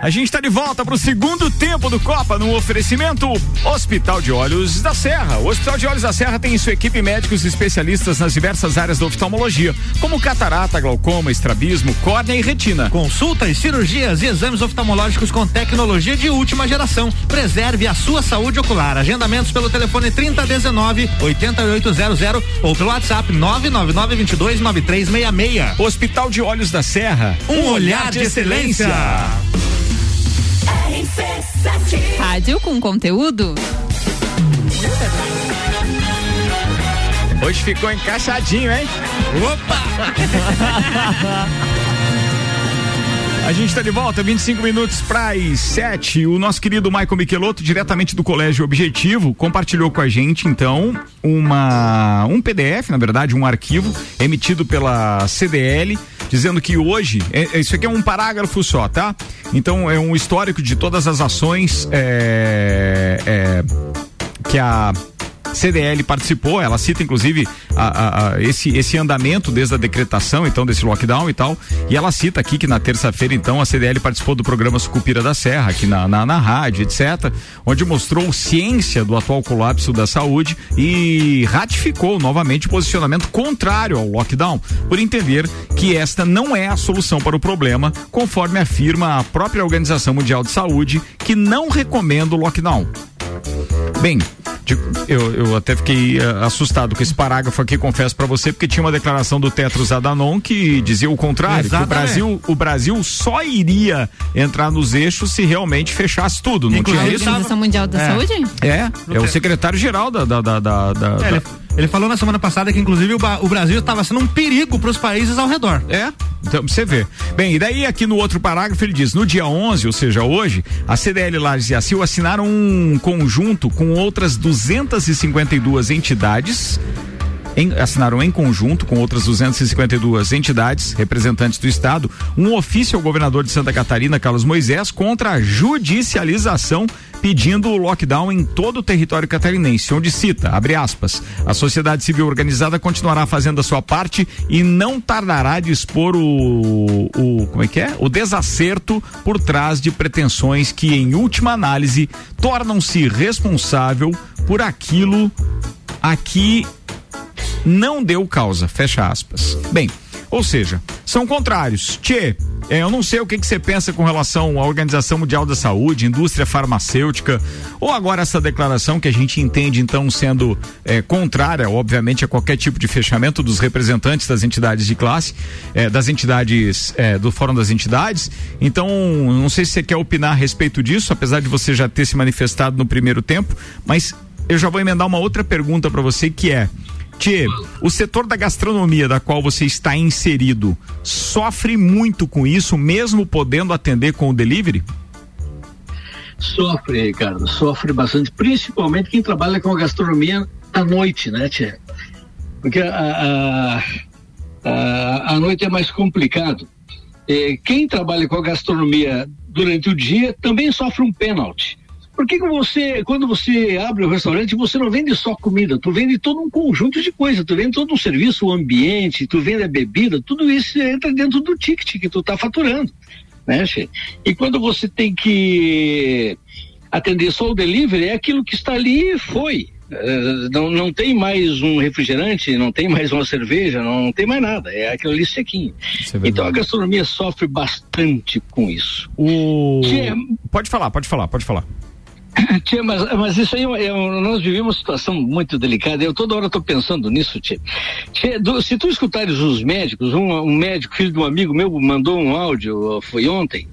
A gente está de volta para o segundo tempo do Copa no oferecimento Hospital de Olhos da Serra. O Hospital de Olhos da Serra tem em sua equipe médicos especialistas nas diversas áreas da oftalmologia, como catarata, glaucoma, estrabismo, córnea e retina. Consultas, cirurgias e exames oftalmológicos com tecnologia de última geração. Preserve a sua saúde ocular. Agendamentos pelo telefone 3019 8800 ou pelo WhatsApp 999 22 9366. Hospital de Olhos da Serra. Um olhar de excelência. Rádio com conteúdo. Hoje ficou encaixadinho, hein? Opa! A gente está de volta, 25 minutos para as 7. O nosso querido Michael Michelotto, diretamente do Colégio Objetivo, compartilhou com a gente, então, uma um PDF, na verdade, um arquivo emitido pela CDL, dizendo que hoje, é, isso aqui é um parágrafo só, tá? Então, é um histórico de todas as ações é, é, que a CDL participou, ela cita inclusive a, a, a, esse, esse andamento desde a decretação, então, desse lockdown e tal. E ela cita aqui que na terça-feira, então, a CDL participou do programa Sucupira da Serra, aqui na, na, na rádio, etc., onde mostrou ciência do atual colapso da saúde e ratificou novamente o posicionamento contrário ao lockdown, por entender que esta não é a solução para o problema, conforme afirma a própria Organização Mundial de Saúde, que não recomenda o lockdown. Bem, de- eu, eu até fiquei eh, assustado com esse parágrafo aqui, confesso pra você, porque tinha uma declaração do Tetros Adanon que dizia o contrário, que o Exatamente. Brasil, o Brasil só iria entrar nos eixos se realmente fechasse tudo, não A tinha isso? Organização Mundial da É. Saúde? É, é o secretário-geral da, da, da, da- da- É, ele, falou na semana passada que, inclusive, o, o Brasil estava sendo um perigo para os países ao redor. É, então você vê. Bem, e daí aqui no outro parágrafo ele diz: no dia 11, ou seja, hoje, a CDL Lages e a CIL assinaram um conjunto com outras 252 entidades. em- assinaram em conjunto com outras 252 entidades representantes do estado um ofício ao governador de Santa Catarina, Carlos Moisés, contra a judicialização pedindo o lockdown em todo o território catarinense, onde cita, abre aspas, a sociedade civil organizada continuará fazendo a sua parte e não tardará de expor o, o como é que é? O desacerto por trás de pretensões que, em última análise, tornam-se responsável por aquilo a que não deu causa, fecha aspas. Bem, ou seja, são contrários. Tchê, é, eu não sei o que que você pensa com relação à Organização Mundial da Saúde, indústria farmacêutica, ou agora essa declaração que a gente entende então sendo é, contrária, obviamente, a qualquer tipo de fechamento dos representantes das entidades de classe, é, das entidades, é, do Fórum das Entidades. Então, não sei se você quer opinar a respeito disso, apesar de você já ter se manifestado no primeiro tempo, mas eu já vou emendar uma outra pergunta para você que é Tchê, o setor da gastronomia da qual você está inserido sofre muito com isso, mesmo podendo atender com o delivery? Sofre, Ricardo, sofre bastante, principalmente quem trabalha com a gastronomia à noite, né, Tia? Porque a, a, a, a noite é mais complicado. Eh, quem trabalha com a gastronomia durante o dia também sofre um pênalti. Por que, que você, quando você abre o restaurante, você não vende só comida, tu vende todo um conjunto de coisas, tu vende todo um serviço, o ambiente, tu vende a bebida, tudo isso entra dentro do ticket que tu tá faturando, né, Che? E quando você tem que atender só o delivery, é aquilo que está ali e foi. Eh, não, não tem mais um refrigerante, não tem mais uma cerveja, não tem mais nada, é aquilo ali sequinho. então a gastronomia sofre bastante com isso. O... Tchê, Pode falar, pode falar, pode falar. Tia, mas, mas isso aí é, é nós vivemos uma situação muito delicada. Eu toda hora estou pensando nisso, tia. Tia, do- se tu escutares os médicos, um, um médico, filho de um amigo meu, mandou um áudio, foi ontem.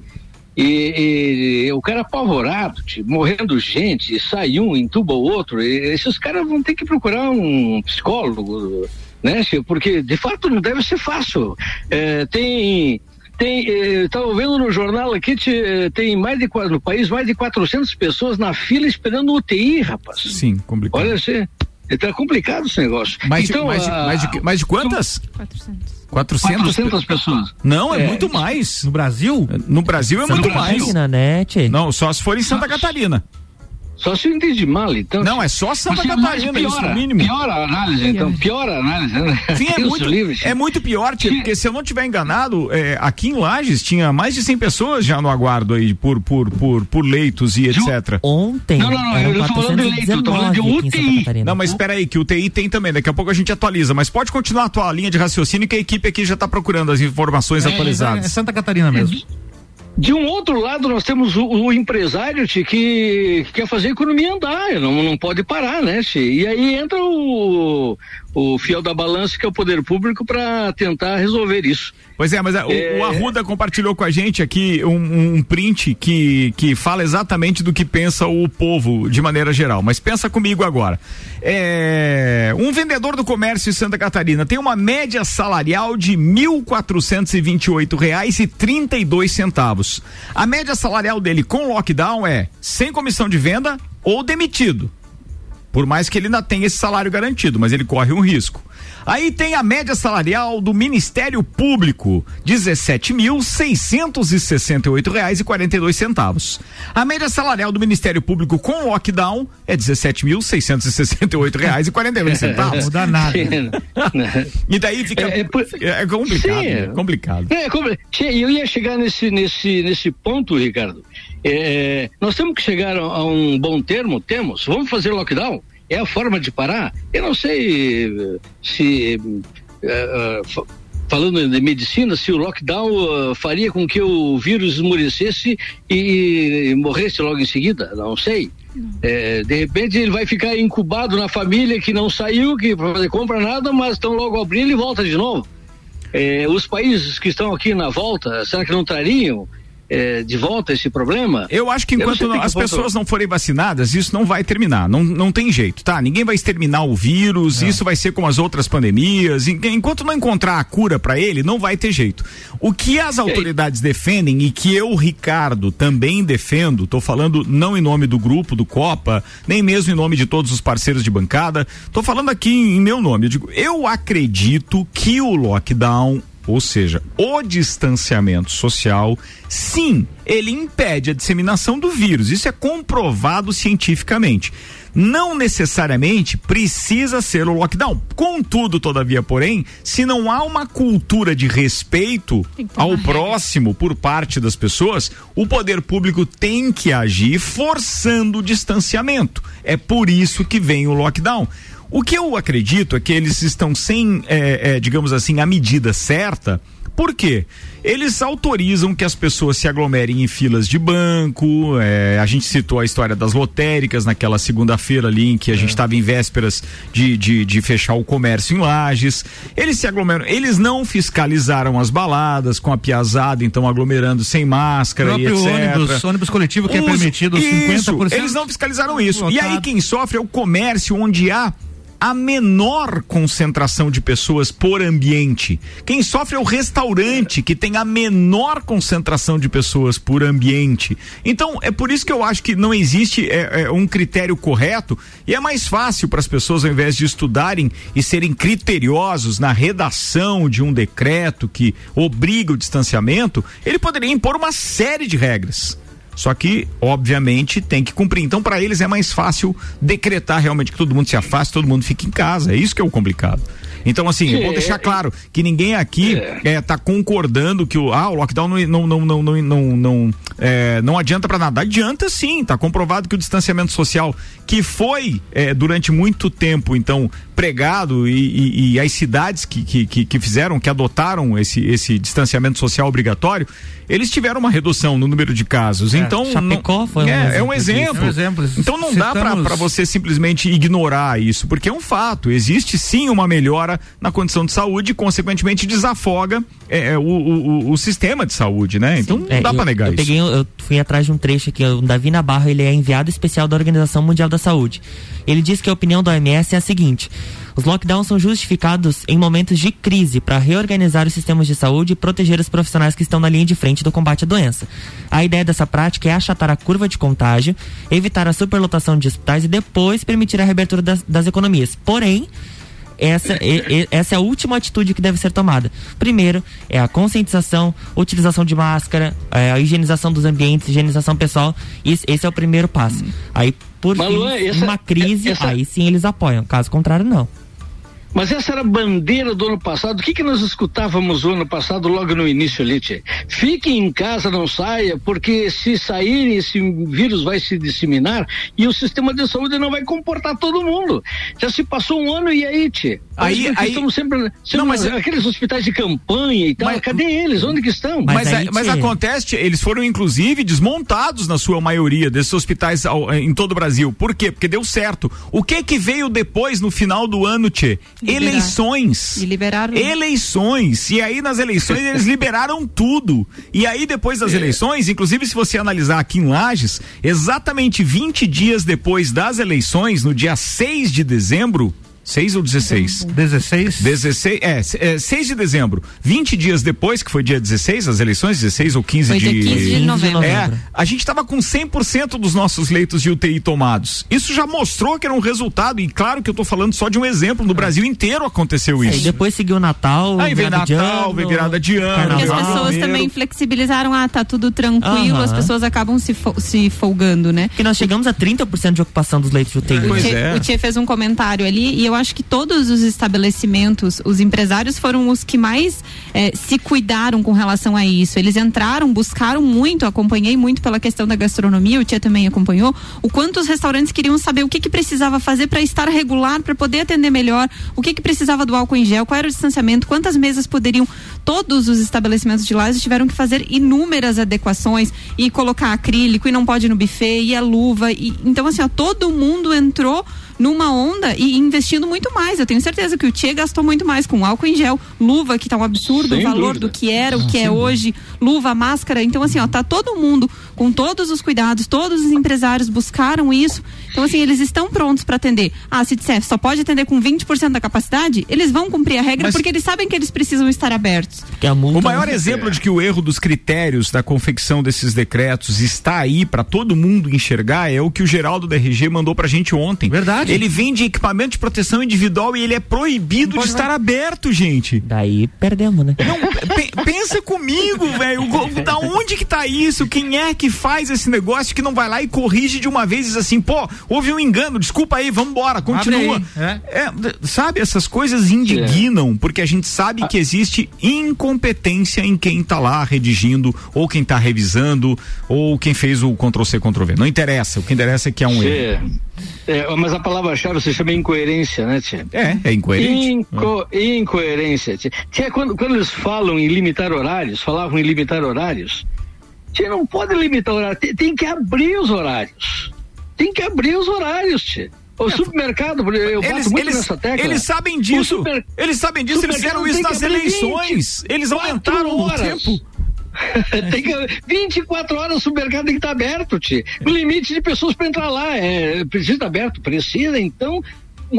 E, e o cara apavorado, tia, morrendo gente, sai um, entuba o outro. E esses caras vão ter que procurar um psicólogo, né, tia? Porque de fato não deve ser fácil. É, tem tem, eh, tava vendo no jornal aqui, te, eh, tem mais de, no país, mais de 400 pessoas na fila esperando UTI, rapaz. Sim, complicado. Olha, você, tá complicado esse negócio. Mais, então, de, mais, de, mais, de, mais de quantas? 400. 400, 400 pessoas. Não, é, É. muito mais. No Brasil? No Brasil é Santa muito Catarina, mais. né? Não, só se for em Santa Catarina. Só se eu entendi mal, então. Não, é só Santa Catarina, isso piora, no mínimo. Piora a análise, então. Piora a análise, né? Sim, é muito, livre, é muito pior, tia, porque se eu não tiver enganado, é, aqui em Lages tinha mais de 100 pessoas já no aguardo aí por, por, por, por leitos e etc. Ontem Não, não, não, eu não tô falando de leito, eu tô falando de 419 aqui em Santa UTI. Não, mas espera aí, que o TI tem também, daqui a pouco a gente atualiza, mas pode continuar a tua linha de raciocínio que a equipe aqui já está procurando as informações É, atualizadas. é Santa Catarina mesmo. De um outro lado, nós temos o, o empresário tchê, que, que quer fazer a economia andar, não, não pode parar, né? tchê? E aí entra o, o fiel da balança, que é o poder público, para tentar resolver isso. Pois é, mas é, o, É. o Arruda compartilhou com a gente aqui um, um print que, que fala exatamente do que pensa o povo de maneira geral. Mas pensa comigo agora. É, um vendedor do comércio em Santa Catarina tem uma média salarial de 1.428 reais e 32 centavos. A média salarial dele com lockdown é sem comissão de venda ou demitido. Por mais que ele ainda tenha esse salário garantido, mas ele corre um risco. Aí tem a média salarial do Ministério Público, 17.668 reais e 42 centavos. A média salarial do Ministério Público com lockdown é 17.668 reais e 42 centavos. Muda nada. E daí fica É, é por- é complicado, Sim. né? complicado. É, eu ia chegar nesse, nesse, nesse ponto, Ricardo. É, nós temos que chegar a, um bom termo, temos. Vamos fazer lockdown? É a forma de parar? Eu não sei eh, se, fa- falando de medicina, se o lockdown faria com que o vírus esmorecesse e, morresse logo em seguida. Não sei. É, de repente ele vai ficar incubado na família que não saiu, que para fazer compra nada, mas estão logo abrindo e volta de novo. É, os países que estão aqui na volta, será que não trariam é, de volta esse problema? Eu acho que não enquanto não- que as pessoas não forem vacinadas, isso não vai terminar. Não, não tem jeito, tá? Ninguém vai exterminar o vírus, isso vai ser como as outras pandemias. En- Enquanto não encontrar a cura para ele, não vai ter jeito. O que as autoridades defendem e que eu, Ricardo, também defendo, tô falando não em nome do grupo, do Copa, nem mesmo em nome de todos os parceiros de bancada, tô falando aqui em meu nome. Eu digo, eu acredito que o lockdown ou seja, o distanciamento social, sim, ele impede a disseminação do vírus. Isso é comprovado cientificamente. Não necessariamente precisa ser o lockdown. Contudo, todavia, porém, se não há uma cultura de respeito ao próximo por parte das pessoas, o poder público tem que agir forçando o distanciamento. É por isso que vem o lockdown. O que eu acredito é que eles estão sem, é, é, digamos assim, a medida certa. Por quê? Eles autorizam que as pessoas se aglomerem em filas de banco. é, a gente citou a história das lotéricas naquela segunda-feira ali em que a gente estava em vésperas de, de, de fechar o comércio em lajes. Eles se aglomeram. Eles não fiscalizaram as baladas com a piazada, então aglomerando sem máscara e próprio etc. ônibus, ônibus coletivo que é Os- permitido isso, 50%. Eles não fiscalizaram isso. E aí Lotado. quem sofre é o comércio onde há a menor concentração de pessoas por ambiente. Quem sofre é o restaurante, que tem a menor concentração de pessoas por ambiente. Então, é por isso que eu acho que não existe é, é, um critério correto e é mais fácil para as pessoas, ao invés de estudarem e serem criteriosos na redação de um decreto que obriga o distanciamento, ele poderia impor uma série de regras. Só que, obviamente, tem que cumprir. Então, para eles é mais fácil decretar realmente que todo mundo se afaste, todo mundo fique em casa. É isso que é o complicado. Então, assim, eu vou É, deixar é, claro que ninguém aqui está concordando que o, ah, o lockdown não, não, não, não, não, não, não, é, não adianta para nada. Adianta sim, está comprovado que o distanciamento social, que foi é, durante muito tempo, então, pregado e, e- e as cidades que, que, que, fizeram, que adotaram esse, esse distanciamento social obrigatório, eles tiveram uma redução no número de casos. então, Chapecó não- foi um é, é um exemplo. É um exemplo. Então não dá Citamos- para você simplesmente ignorar isso, porque é um fato. Existe sim uma melhora na condição de saúde e, consequentemente, desafoga é, é, o, o, o- sistema de saúde, né? Então não É, dá eu, para negar eu isso. Peguei, eu fui atrás de um trecho aqui, o Davi Nabarro, ele é enviado especial da Organização Mundial da Saúde. Ele diz que a opinião da OMS é a seguinte: Os lockdowns são justificados em momentos de crise para reorganizar os sistemas de saúde e proteger os profissionais que estão na linha de frente do combate à doença. A ideia dessa prática é achatar a curva de contágio, evitar a superlotação de hospitais e depois permitir a reabertura das, das economias. Porém, essa, essa é a última atitude que deve ser tomada. Primeiro é a conscientização, utilização de máscara, é, a higienização dos ambientes, higienização pessoal. Isso, esse é o primeiro passo. Aí, por Malu, fim, essa- uma crise, essa- aí sim eles apoiam. Caso contrário, não. Mas essa era a bandeira do ano passado. O que, que nós escutávamos o ano passado, logo no início ali, tchê? Fique em casa, não saia, porque se sair, esse vírus vai se disseminar e o sistema de saúde não vai comportar todo mundo. Já se passou um ano e aí, tchê? Aí- aí- Estamos sempre, sempre Não, mas- aqueles hospitais de campanha e tal. Mas- Cadê eles? Onde que estão? Mas, a- mas acontece, eles foram inclusive desmontados na sua maioria desses hospitais ao- em todo o Brasil. Por quê? Porque deu certo. O que que veio depois no final do ano, Tchê? Liberar. Eleições. E liberaram. Eleições. E aí nas eleições eles liberaram tudo. E aí depois das eleições, inclusive se você analisar aqui em Lages, exatamente 20 dias depois das eleições, no dia 6 de dezembro, 6 ou 16? 16. 16, é, é, 6 de dezembro. 20 dias depois, que foi dia 16, as eleições, 16 ou 15 Foi de. dia 15 de novembro. É, a gente estava com 100% dos nossos leitos de UTI tomados. Isso já mostrou que era um resultado, e claro que eu tô falando só de um exemplo, no Brasil inteiro aconteceu É, isso. e depois seguiu o Natal. Aí vem Natal, ano, vem virada de ano. Porque as pessoas Janeiro. também flexibilizaram, ah, tá tudo tranquilo, Aham. as pessoas acabam se, fo- se folgando, né? Porque nós chegamos a 30% de ocupação dos leitos de UTI. O Pois Tchê, é. o Tchê fez um comentário ali e eu acho que todos os estabelecimentos, os empresários foram os que mais eh, se cuidaram com relação a isso. Eles entraram, buscaram muito, acompanhei muito pela questão da gastronomia, o Tia também acompanhou, o quanto os restaurantes queriam saber o que que precisava fazer para estar regular, para poder atender melhor, o que que precisava do álcool em gel, qual era o distanciamento, quantas mesas poderiam. Todos os estabelecimentos de lá tiveram que fazer inúmeras adequações e colocar acrílico e não pode no buffet e a luva. E, então, assim, ó, todo mundo entrou numa onda e investindo muito mais. Eu tenho certeza que o Tchê gastou muito mais com álcool em gel, luva, que tá um absurdo Sem o valor dúvida. do que era, o que é hoje, luva, máscara. Então, assim, ó, tá todo mundo com todos os cuidados, todos os empresários buscaram isso. Então, assim, eles estão prontos para atender. Ah, se disser só pode atender com 20% da capacidade, eles vão cumprir a regra Mas- porque eles sabem que eles precisam estar abertos. O maior exemplo de que o erro dos critérios da confecção desses decretos está aí para todo mundo enxergar é o que o Geraldo da RG mandou pra gente ontem. Verdade. Ele vende equipamento de proteção individual e ele é proibido de estar aberto, gente. Daí perdemos, né? Não, pe- pensa comigo, velho. Da onde que tá isso? Quem é que faz esse negócio que não vai lá e corrige de uma vez e diz assim, pô, houve um engano, desculpa aí, vambora, continua. Aí, É, d- sabe, essas coisas indignam, porque a gente sabe que existe incompetência em quem tá lá redigindo, ou quem tá revisando, ou quem fez o Ctrl-C, Ctrl-V. Não interessa, o que interessa é que é um erro. É, mas a palavra-chave se chama incoerência, né, Tchê? É, é incoerente. Inco- incoerência. Tchê. Tchê, quando, quando eles falam em limitar horários, falavam em limitar horários, Tchê, não pode limitar horário, tem, tem que abrir os horários. Tem que abrir os horários, Tchê. O supermercado, eu bato Eles, muito eles, nessa tecla. eles sabem disso. super- Eles sabem disso, eles fizeram isso nas eleições. 20, Eles aumentaram o tempo. tem que, 24 horas o supermercado tem que estar aberto, tio. O limite de pessoas para entrar lá é precisa estar aberto, precisa, então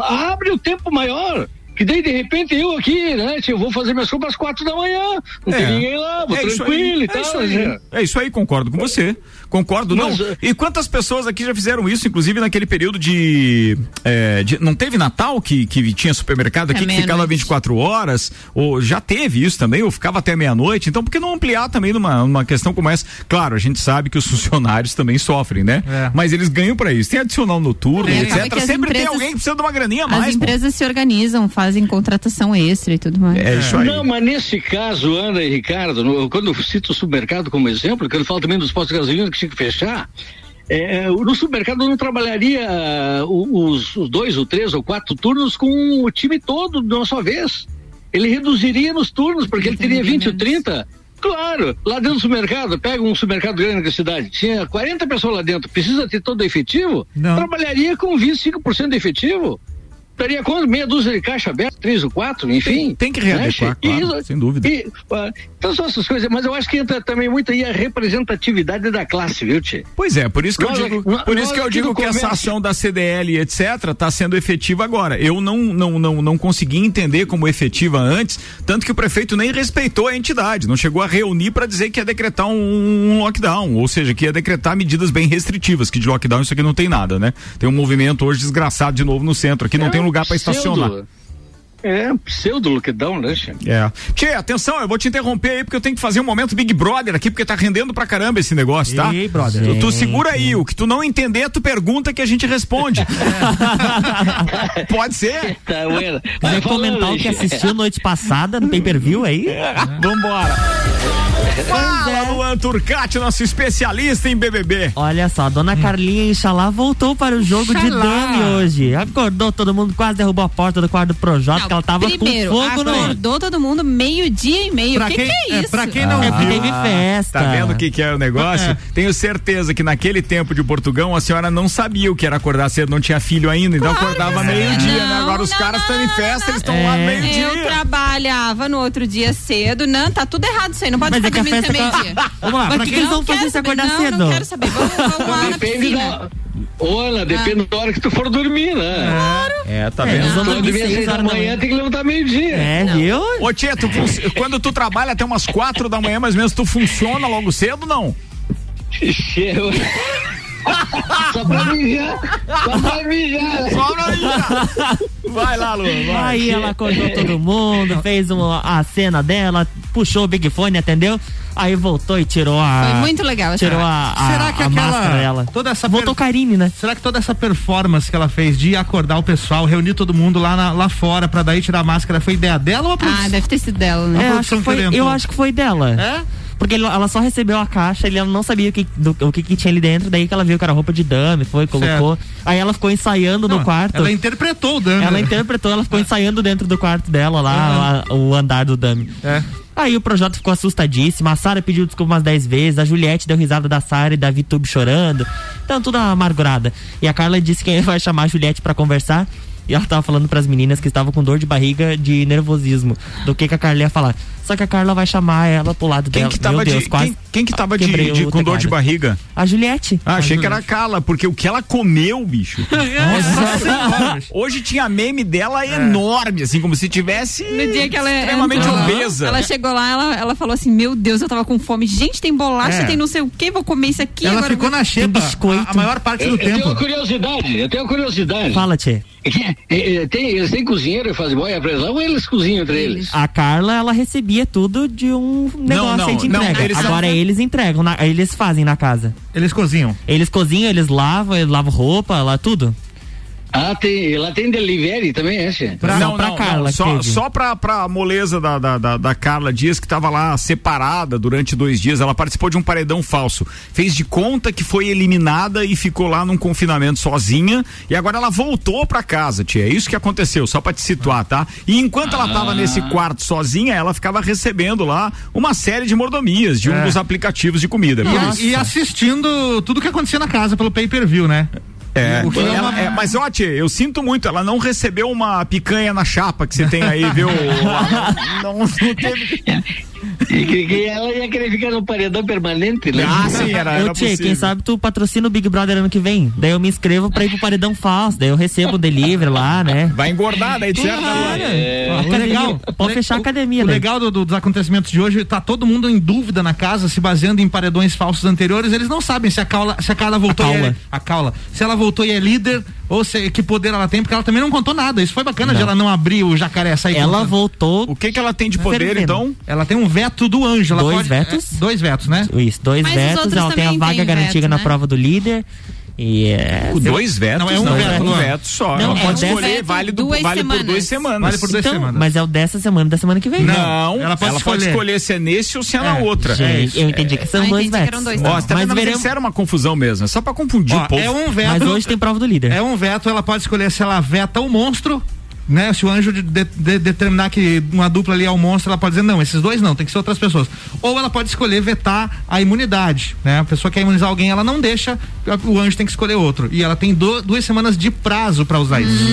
abre o tempo maior. Que daí, de repente, eu aqui, né, tio, eu vou fazer minhas compras às quatro da manhã. Não tem ninguém lá, vou É tranquilo aí, e tal. É isso, aí, né? é isso aí, concordo com você. Concordo, Mas, não. eh, E quantas pessoas aqui já fizeram isso, inclusive naquele período de. eh, de- não teve Natal que, que tinha supermercado aqui É que ficava meia-noite. 24 horas? Ou já teve isso também, ou ficava até meia-noite? Então, por que não ampliar também numa, numa questão como essa? Claro, a gente sabe que os funcionários também sofrem, né? É. Mas eles ganham pra isso. Tem adicional noturno, É, etc. as Sempre tem empresas- alguém que precisa de uma graninha a As mais. pô. empresas se organizam, fazem contratação extra e tudo mais. É isso aí. Não, mas nesse caso, Ana e Ricardo, no- quando eu cito o supermercado como exemplo, que eu falo também dos postos de gasolina que que fechar, é, no supermercado não trabalharia ah, os, os dois, ou três, ou quatro turnos com o time todo de uma só vez. Ele reduziria nos turnos, porque ele teria 20 ou 30. Claro, lá dentro do supermercado, pega um supermercado grande da cidade, tinha 40 pessoas lá dentro, precisa ter todo efetivo? Não. Trabalharia com 25% de efetivo. Daria quanto? Meia dúzia de caixa aberta, três ou quatro, enfim. Tem, tem que readequar, né? claro, E- sem dúvida. e, ah, então são essas coisas, mas eu acho que entra também muito aí a representatividade da classe, viu, Tchê? Pois é, por isso que Nós eu digo, nós- por isso que eu digo que essa ação da CDL, etc, está sendo efetiva agora. Eu não, não, não, não consegui entender como efetiva antes, tanto que o prefeito nem respeitou a entidade, não chegou a reunir para dizer que ia decretar um, um lockdown, ou seja, que ia decretar medidas bem restritivas, que de lockdown isso aqui não tem nada, né? Tem um movimento hoje desgraçado de novo no centro, aqui não É tem lugar para estacionar. É, um pseudo lockdown, né, Tchê? É. Tchê, atenção, eu vou te interromper aí porque eu tenho que fazer um momento Big Brother aqui, porque tá rendendo pra caramba esse negócio, tá? Ei, brother. Tu, tu segura aí, o que tu não entender, tu pergunta que a gente responde. Pode ser? Tá, bueno. Quiser comentar o que assistiu noite passada no pay-per-view aí? Vambora. Fala, Luan Turcati, nosso especialista em BBB. Olha só, a dona Carlinha Inxalá voltou para o jogo de Inxalá. dame hoje. Acordou todo mundo, quase derrubou a porta do quarto do Projota, ela tava Primeiro, com fogo no. acordou todo mundo meio-dia e meio. Pra O que, quem- que é é, isso? pra quem não É porque viu, teve festa. Tá vendo o que, que é o negócio? Tenho certeza que naquele tempo de Portugal a senhora não sabia o que era acordar cedo, não tinha filho ainda, então Claro acordava que meio-dia, né? Agora Não, os não, caras estão em festa, eles estão É. lá Eu meio-dia. trabalhava no outro dia cedo. Não, tá tudo errado isso aí. Não pode Mas é ficar dormindo até festa. meio-dia. Vamos lá, pra que, eles Não vão fazer se acordar não, cedo? Não quero saber. Vamos, vamos lá na piscina. Olha, depende da hora que tu for dormir, né? É, tá É, vendo? dormir dormir às seis da manhã, tem que levantar meio-dia. É, viu? Ô, Tia, tu quando tu trabalha até umas quatro da manhã, mais ou menos, tu funciona logo cedo, não? Cheio. Só pra mijar. Só pra mijar. Só pra mijar. Vai lá, Lu, vai. Aí ela acordou todo mundo, fez uma, a cena dela, puxou o Big Fone, atendeu? Aí voltou e tirou a. Foi muito legal. Tirou a, a, Será que a aquela- máscara dela. toda essa Voltou per- Karine, né? Será que toda essa performance que ela fez de acordar o pessoal, reunir todo mundo lá, na- lá fora pra daí tirar a máscara, foi ideia dela ou a Ah, produção? deve ter sido dela, né? É, produção acho que foi, eu acho que foi dela. É? Porque ele- ela só recebeu a caixa, ele ela não sabia o que, do- o que, que tinha ali dentro, daí que ela viu que era roupa de dame, foi, colocou. Aí ela ficou ensaiando Não, no quarto. Ela interpretou o dano. Ela interpretou, ela ficou ensaiando dentro do quarto dela lá, a- o andar do dummy. É. Aí o Projota ficou assustadíssimo, a Sara pediu desculpa umas 10 vezes, a Juliette deu risada da Sara e da Vitube chorando. Então, tudo amargurada. E a Carla disse que vai chamar a Juliette pra conversar. E ela tava falando pras meninas que estavam com dor de barriga de nervosismo. Do que, que a Carla ia falar. Só que a Carla vai chamar ela pro lado Quem dela. que tava, Meu Deus, de, quase quem, quem que tava de, de- com dor de barriga? A Juliette. Ah, achei que era a Carla, porque o que ela comeu, bicho. Nossa, hoje tinha meme dela enorme, assim, como se tivesse No dia que ela extremamente entrou, obesa. Ela chegou lá, ela, ela falou assim: Meu Deus, eu tava com fome. Gente, tem bolacha, É. tem não sei o que, vou comer isso aqui. Ela agora ficou vou- na xepa biscoito. a, a maior parte Eu, do eu tenho uma tempo. curiosidade, eu tenho uma curiosidade. Fala, Tchê. É, é, tem, eles têm cozinheiro e fazem boia presa ou eles cozinham entre eles? A Carla, ela recebia tudo de um negócio não, aí de não, entrega. eles são- Agora eles entregam, na- eles fazem na casa. Eles cozinham. Eles cozinham, eles lavam, eles lavam roupa, lá tudo. Ah, tem, lá tem delivery também, é? Pra- não, pra não, Carla não, só, teve. só pra, pra moleza da, da, da, da Carla Dias, que tava lá separada durante dois dias. Ela participou de um paredão falso. Fez de conta que foi eliminada e ficou lá num confinamento sozinha. E agora ela voltou pra casa, tia. É isso que aconteceu, só pra te situar, tá? E enquanto ela tava nesse quarto sozinha, ela ficava recebendo lá uma série de mordomias de um É. dos aplicativos de comida. E, Por a- isso. e assistindo tudo que acontecia na casa pelo pay per view, né? É, O que é ela- uma- é, mas ó, tia, eu sinto muito, ela não recebeu uma picanha na chapa que você tem aí, viu? não, não teve. E que, que ela ia querer ficar no paredão permanente, né? Ah, sim, era, era Tchê, possível. quem sabe tu patrocina o Big Brother ano que vem. Daí eu me inscrevo pra ir pro paredão falso. Daí eu recebo o delivery lá, né? Vai engordar daí, de certo? Ó, o Academia. legal, Pode o- fechar a academia, O né? legal do- do- dos acontecimentos de hoje, tá todo mundo em dúvida na casa, se baseando em paredões falsos anteriores. Eles não sabem se a Carla, se a Carla voltou A é, Caula. a Caula, se ela voltou e é líder ou se, que poder ela tem, porque ela também não contou nada. Isso foi bacana de ela não abrir o jacaré sair Ela contando. voltou. O que que ela tem de poder, Fervendo. então? Ela tem um veto do anjo. Ela Dois pode- vetos? é, dois vetos, né? Isso, dois Mas os vetos. Ela tem a vaga têm garantida veto, na né? prova do líder. E é. O dois vetos? Não, é um veto, um Luan. veto só. Não, ela é pode dez escolher, vale, do- duas vale por duas semanas. Vale por duas Então, semanas. mas é o dessa semana, da semana que vem. Não, ela pode escolher. escolher se é nesse ou se é, na É, outra. Gente, eu entendi que são Ah, dois vetos. eram dois, Ó, tá mas veremos. isso era uma confusão mesmo, é só pra confundir Ó, o povo. é um veto. Mas hoje tem prova do líder. É um veto, ela pode escolher se ela veta o monstro, né? Se o anjo de- de- de- determinar que uma dupla ali é o monstro, ela pode dizer, não, esses dois não, tem que ser outras pessoas. Ou ela pode escolher vetar a imunidade, né? A pessoa quer imunizar alguém, ela não deixa, o anjo tem que escolher outro. E ela tem do- duas semanas de prazo pra usar isso.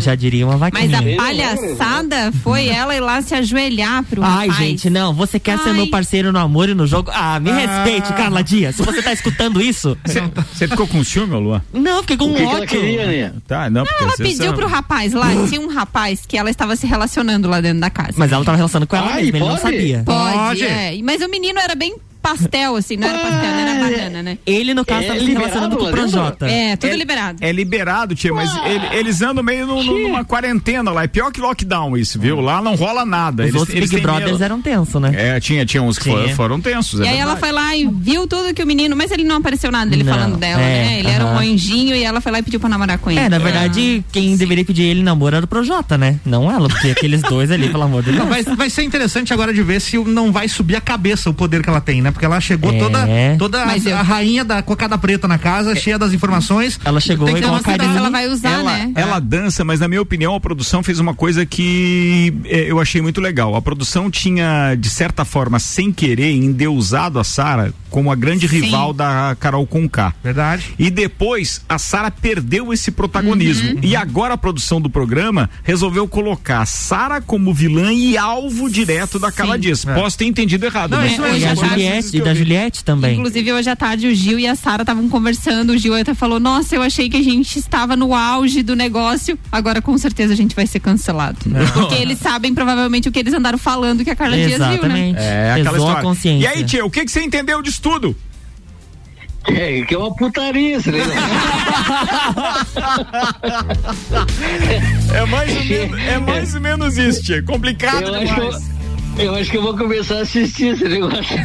Já diria uma Mas vaquinha. a palhaçada foi ela ir lá se ajoelhar pro Ai, rapaz. gente, não. Você quer ser Ai. meu parceiro no amor e no jogo? Ah, me Ah. respeite, Carla Dias. Se você tá escutando isso. Você ficou com ciúme, Luan? Não, fiquei com O que que ela ódio. queria, né? Tá, não, porque Ela pediu ela- pro rapaz lá, tinha um rapaz que ela estava se relacionando lá dentro da casa. Mas ela tava relacionando com ela Ai, mesma, ele não sabia. Pode, Pode. é. Mas o menino era bem pastel, assim, não era pastel, não era banana, né? Ele, no caso, É tava se liberado relacionando com o? Projota. É, tudo É- liberado. É liberado, tia, mas ele- eles andam meio no- no- numa quarentena lá. É pior que lockdown isso, viu? Lá não rola nada. Os eles, outros eles Big Brothers medo. eram tensos, né? É, tinha, tinha uns que Tinha. foram, foram tensos. é E aí ela verdade. foi lá e viu tudo que o menino, mas ele não apareceu nada dele Não, falando dela, é, né? Ele era um anjinho e ela foi lá e pediu pra namorar com ele. É, na verdade, quem deveria pedir ele namoro era o Projota, né? Não ela, porque aqueles dois ali, pelo amor de Deus. Não, vai, vai ser interessante agora de ver se não vai subir a cabeça o poder que ela tem, né? Porque ela chegou É. toda, toda a, eu- a rainha da cocada preta na casa, cheia das informações. Ela chegou Tem que Karine. cuidado. ela vai usar, ela, né? ela dança, mas na minha opinião a produção fez uma coisa que eh, eu achei muito legal. A produção tinha, de certa forma, sem querer, endeusado a Sara como a grande Sim. rival da Carol Conká. Verdade. E depois a Sara perdeu esse protagonismo. Uhum. E agora a produção do programa resolveu colocar a Sara como vilã e alvo direto da Carla. Dias. É. Posso ter entendido errado, Não, mas foi aí, E a Juliette, e da. Juliette também. Inclusive, hoje à tarde, o Gil e a Sara estavam conversando. O Gil até falou: Nossa, eu achei que a gente estava no auge do negócio. Agora, com certeza, a gente vai ser cancelado. Porque eles sabem, provavelmente, o que eles andaram falando que a Carla Dias viu, né? Exatamente. É, aquela Pesou a história. consciência. E aí, tia, o que, que você entendeu disso tudo? É, que é uma putaria, esse negócio. É mais ou menos, é mais ou menos isso, tia. Complicado Eu acho, demais. eu, eu acho que eu vou começar a assistir esse negócio.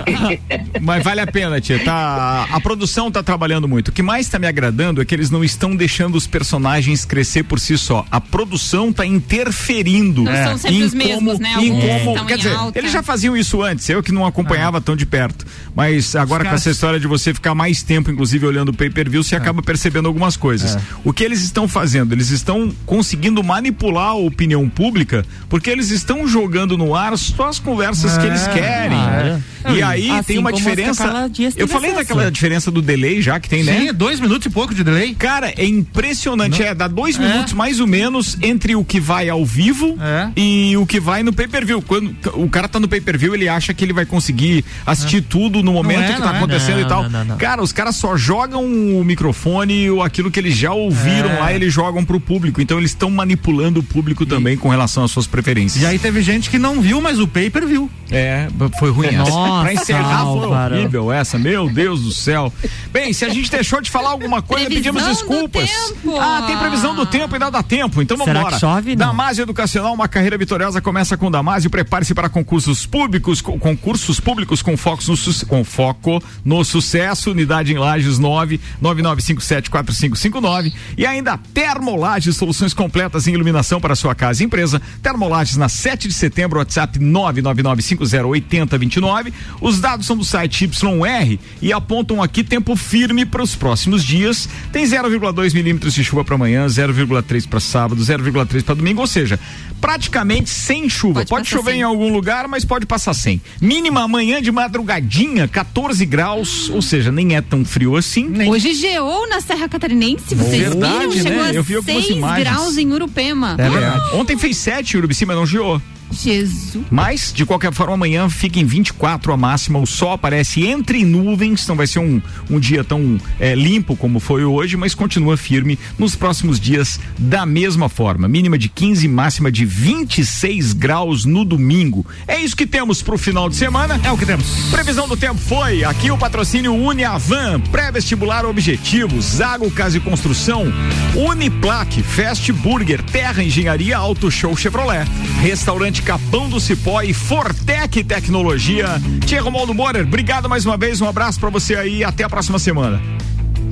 Mas vale a pena, tia. Tá, a produção tá trabalhando muito. O que mais tá me agradando é que eles não estão deixando os personagens crescer por si só. A produção tá interferindo. Não são sempre em os mesmos, como, né? Em como, estão quer dizer, alta. eles já faziam isso antes, eu que não acompanhava tão de perto. Mas agora com essa história de você ficar mais tempo, inclusive, olhando o pay-per-view, você acaba percebendo algumas coisas. O que eles estão fazendo? Eles estão conseguindo manipular a opinião pública, porque eles estão jogando no ar só as conversas que eles querem. claro. E aí Assim tem uma diferença. Eu falei daquela diferença do delay já que tem, Sim, né? dois minutos e pouco de delay. Cara, é impressionante. É, dá dois É. minutos mais ou menos entre o que vai ao vivo É. e o que vai no pay-per-view. Quando o cara tá no pay-per-view, ele acha que ele vai conseguir assistir tudo no momento é, que não tá é. acontecendo Não, e tal. não, não, não. Cara, os caras só jogam o microfone ou aquilo que eles já ouviram É. lá, eles jogam pro público. Então eles estão manipulando o público também com relação às suas preferências. E aí teve gente que não viu, mas o paper viu. É, foi ruim essa. Nossa, pra encerrar foi horrível essa, meu Deus do céu. Bem, se a gente deixou de falar alguma coisa, Previsão pedimos do desculpas. tempo. Ah, tem previsão do tempo, ainda dá tempo, então vamos Será embora. que chove? Não. Damásio Educacional, uma carreira vitoriosa começa com Damásio. Prepare-se para concursos públicos, co- concursos públicos com foco no, com foco no sucesso. Unidade em Lages 9 99574559 e ainda Termolages, soluções completas em iluminação para sua casa e empresa. Termolages na 7 de setembro, WhatsApp 999508029. Os dados são do site YR e apontam aqui tempo firme para os próximos dias. Tem 0,2 milímetros de chuva para amanhã, 0,3 para sábado, 0,3 para domingo, ou seja, praticamente sem chuva. Pode Pode, chover sem. em algum lugar, mas pode passar sem. Mínima amanhã de madrugadinha, 14 graus, ou seja, nem é tão frio assim. Hoje geou na Serra Catarinense, vocês Verdade, viram? Chegou né? Eu a vi algumas 6 imagens. graus em Urupema. É verdade. Ontem fez 7 em Urubici, mas não geou. Jesus. Mas, de qualquer forma, amanhã fica em 24 a máxima. O sol aparece entre nuvens. Não vai ser um, um dia tão eh, limpo como foi hoje, mas continua firme nos próximos dias da mesma forma. Mínima de 15, máxima de 26 graus no domingo. É isso que temos pro final de semana. É o que temos. Previsão do tempo foi aqui o patrocínio Uniavan, pré-vestibular objetivo, Zago Casa e Construção, Uniplaque, Fast Burger, Terra Engenharia Auto Show Chevrolet, Restaurante Capão do Cipó e Fortec Tecnologia. Tia Romualdo Morer, obrigado mais uma vez, um abraço pra você aí e até a próxima semana.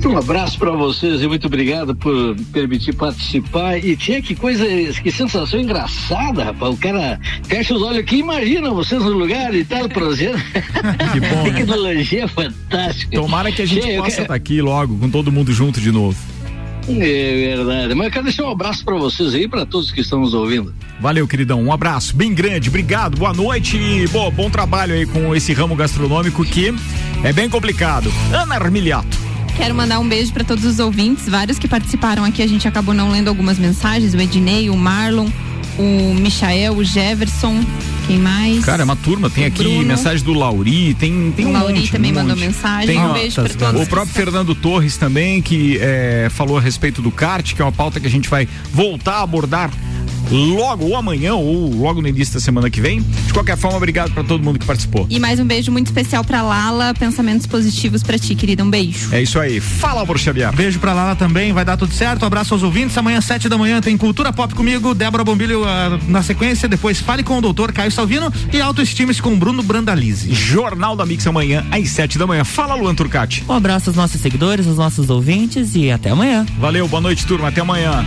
Um abraço para vocês e muito obrigado por permitir participar. E tinha que coisa, que sensação engraçada, rapaz. O cara fecha os olhos aqui e imagina vocês no lugar e tal, prazer. Que bom, né? Tecnologia fantástica. Tomara que a gente Che, eu possa estar aqui logo, com todo mundo junto de novo. É verdade. Mas eu quero deixar um abraço para vocês aí, para todos que estão nos ouvindo. Valeu, queridão. Um abraço bem grande. Obrigado. Boa noite e bom, bom trabalho aí com esse ramo gastronômico que é bem complicado. Ana Armiliato. Quero mandar um beijo para todos os ouvintes, vários que participaram aqui, a gente acabou não lendo algumas mensagens, o Ednei, o Marlon, o Michael, o Jefferson, quem mais? Cara, é uma turma, tem O aqui Bruno. mensagem do Lauri, tem, tem O um Lauri monte, também um mandou monte. mensagem, Tem, um beijo pra todos. O próprio Fernando Torres também, que é, falou a respeito do kart, que é uma pauta que a gente vai voltar a abordar logo, ou amanhã, ou logo no início da semana que vem. De qualquer forma, obrigado para todo mundo que participou. E mais um beijo muito especial pra Lala, pensamentos positivos pra ti, querida, um beijo. É isso aí. Fala, Xavier. Beijo pra Lala também, vai dar tudo certo. Um abraço aos ouvintes. Amanhã, sete da manhã, tem Cultura Pop comigo, Débora Bombilho ah, na sequência. Depois fale com o doutor Caio Salvino e autoestima com Bruno Brandalize. Jornal da Mix amanhã, às sete da manhã. Fala, Luan Turcati. Um abraço aos nossos seguidores, aos nossos ouvintes e até amanhã. Valeu, boa noite, turma. Até amanhã.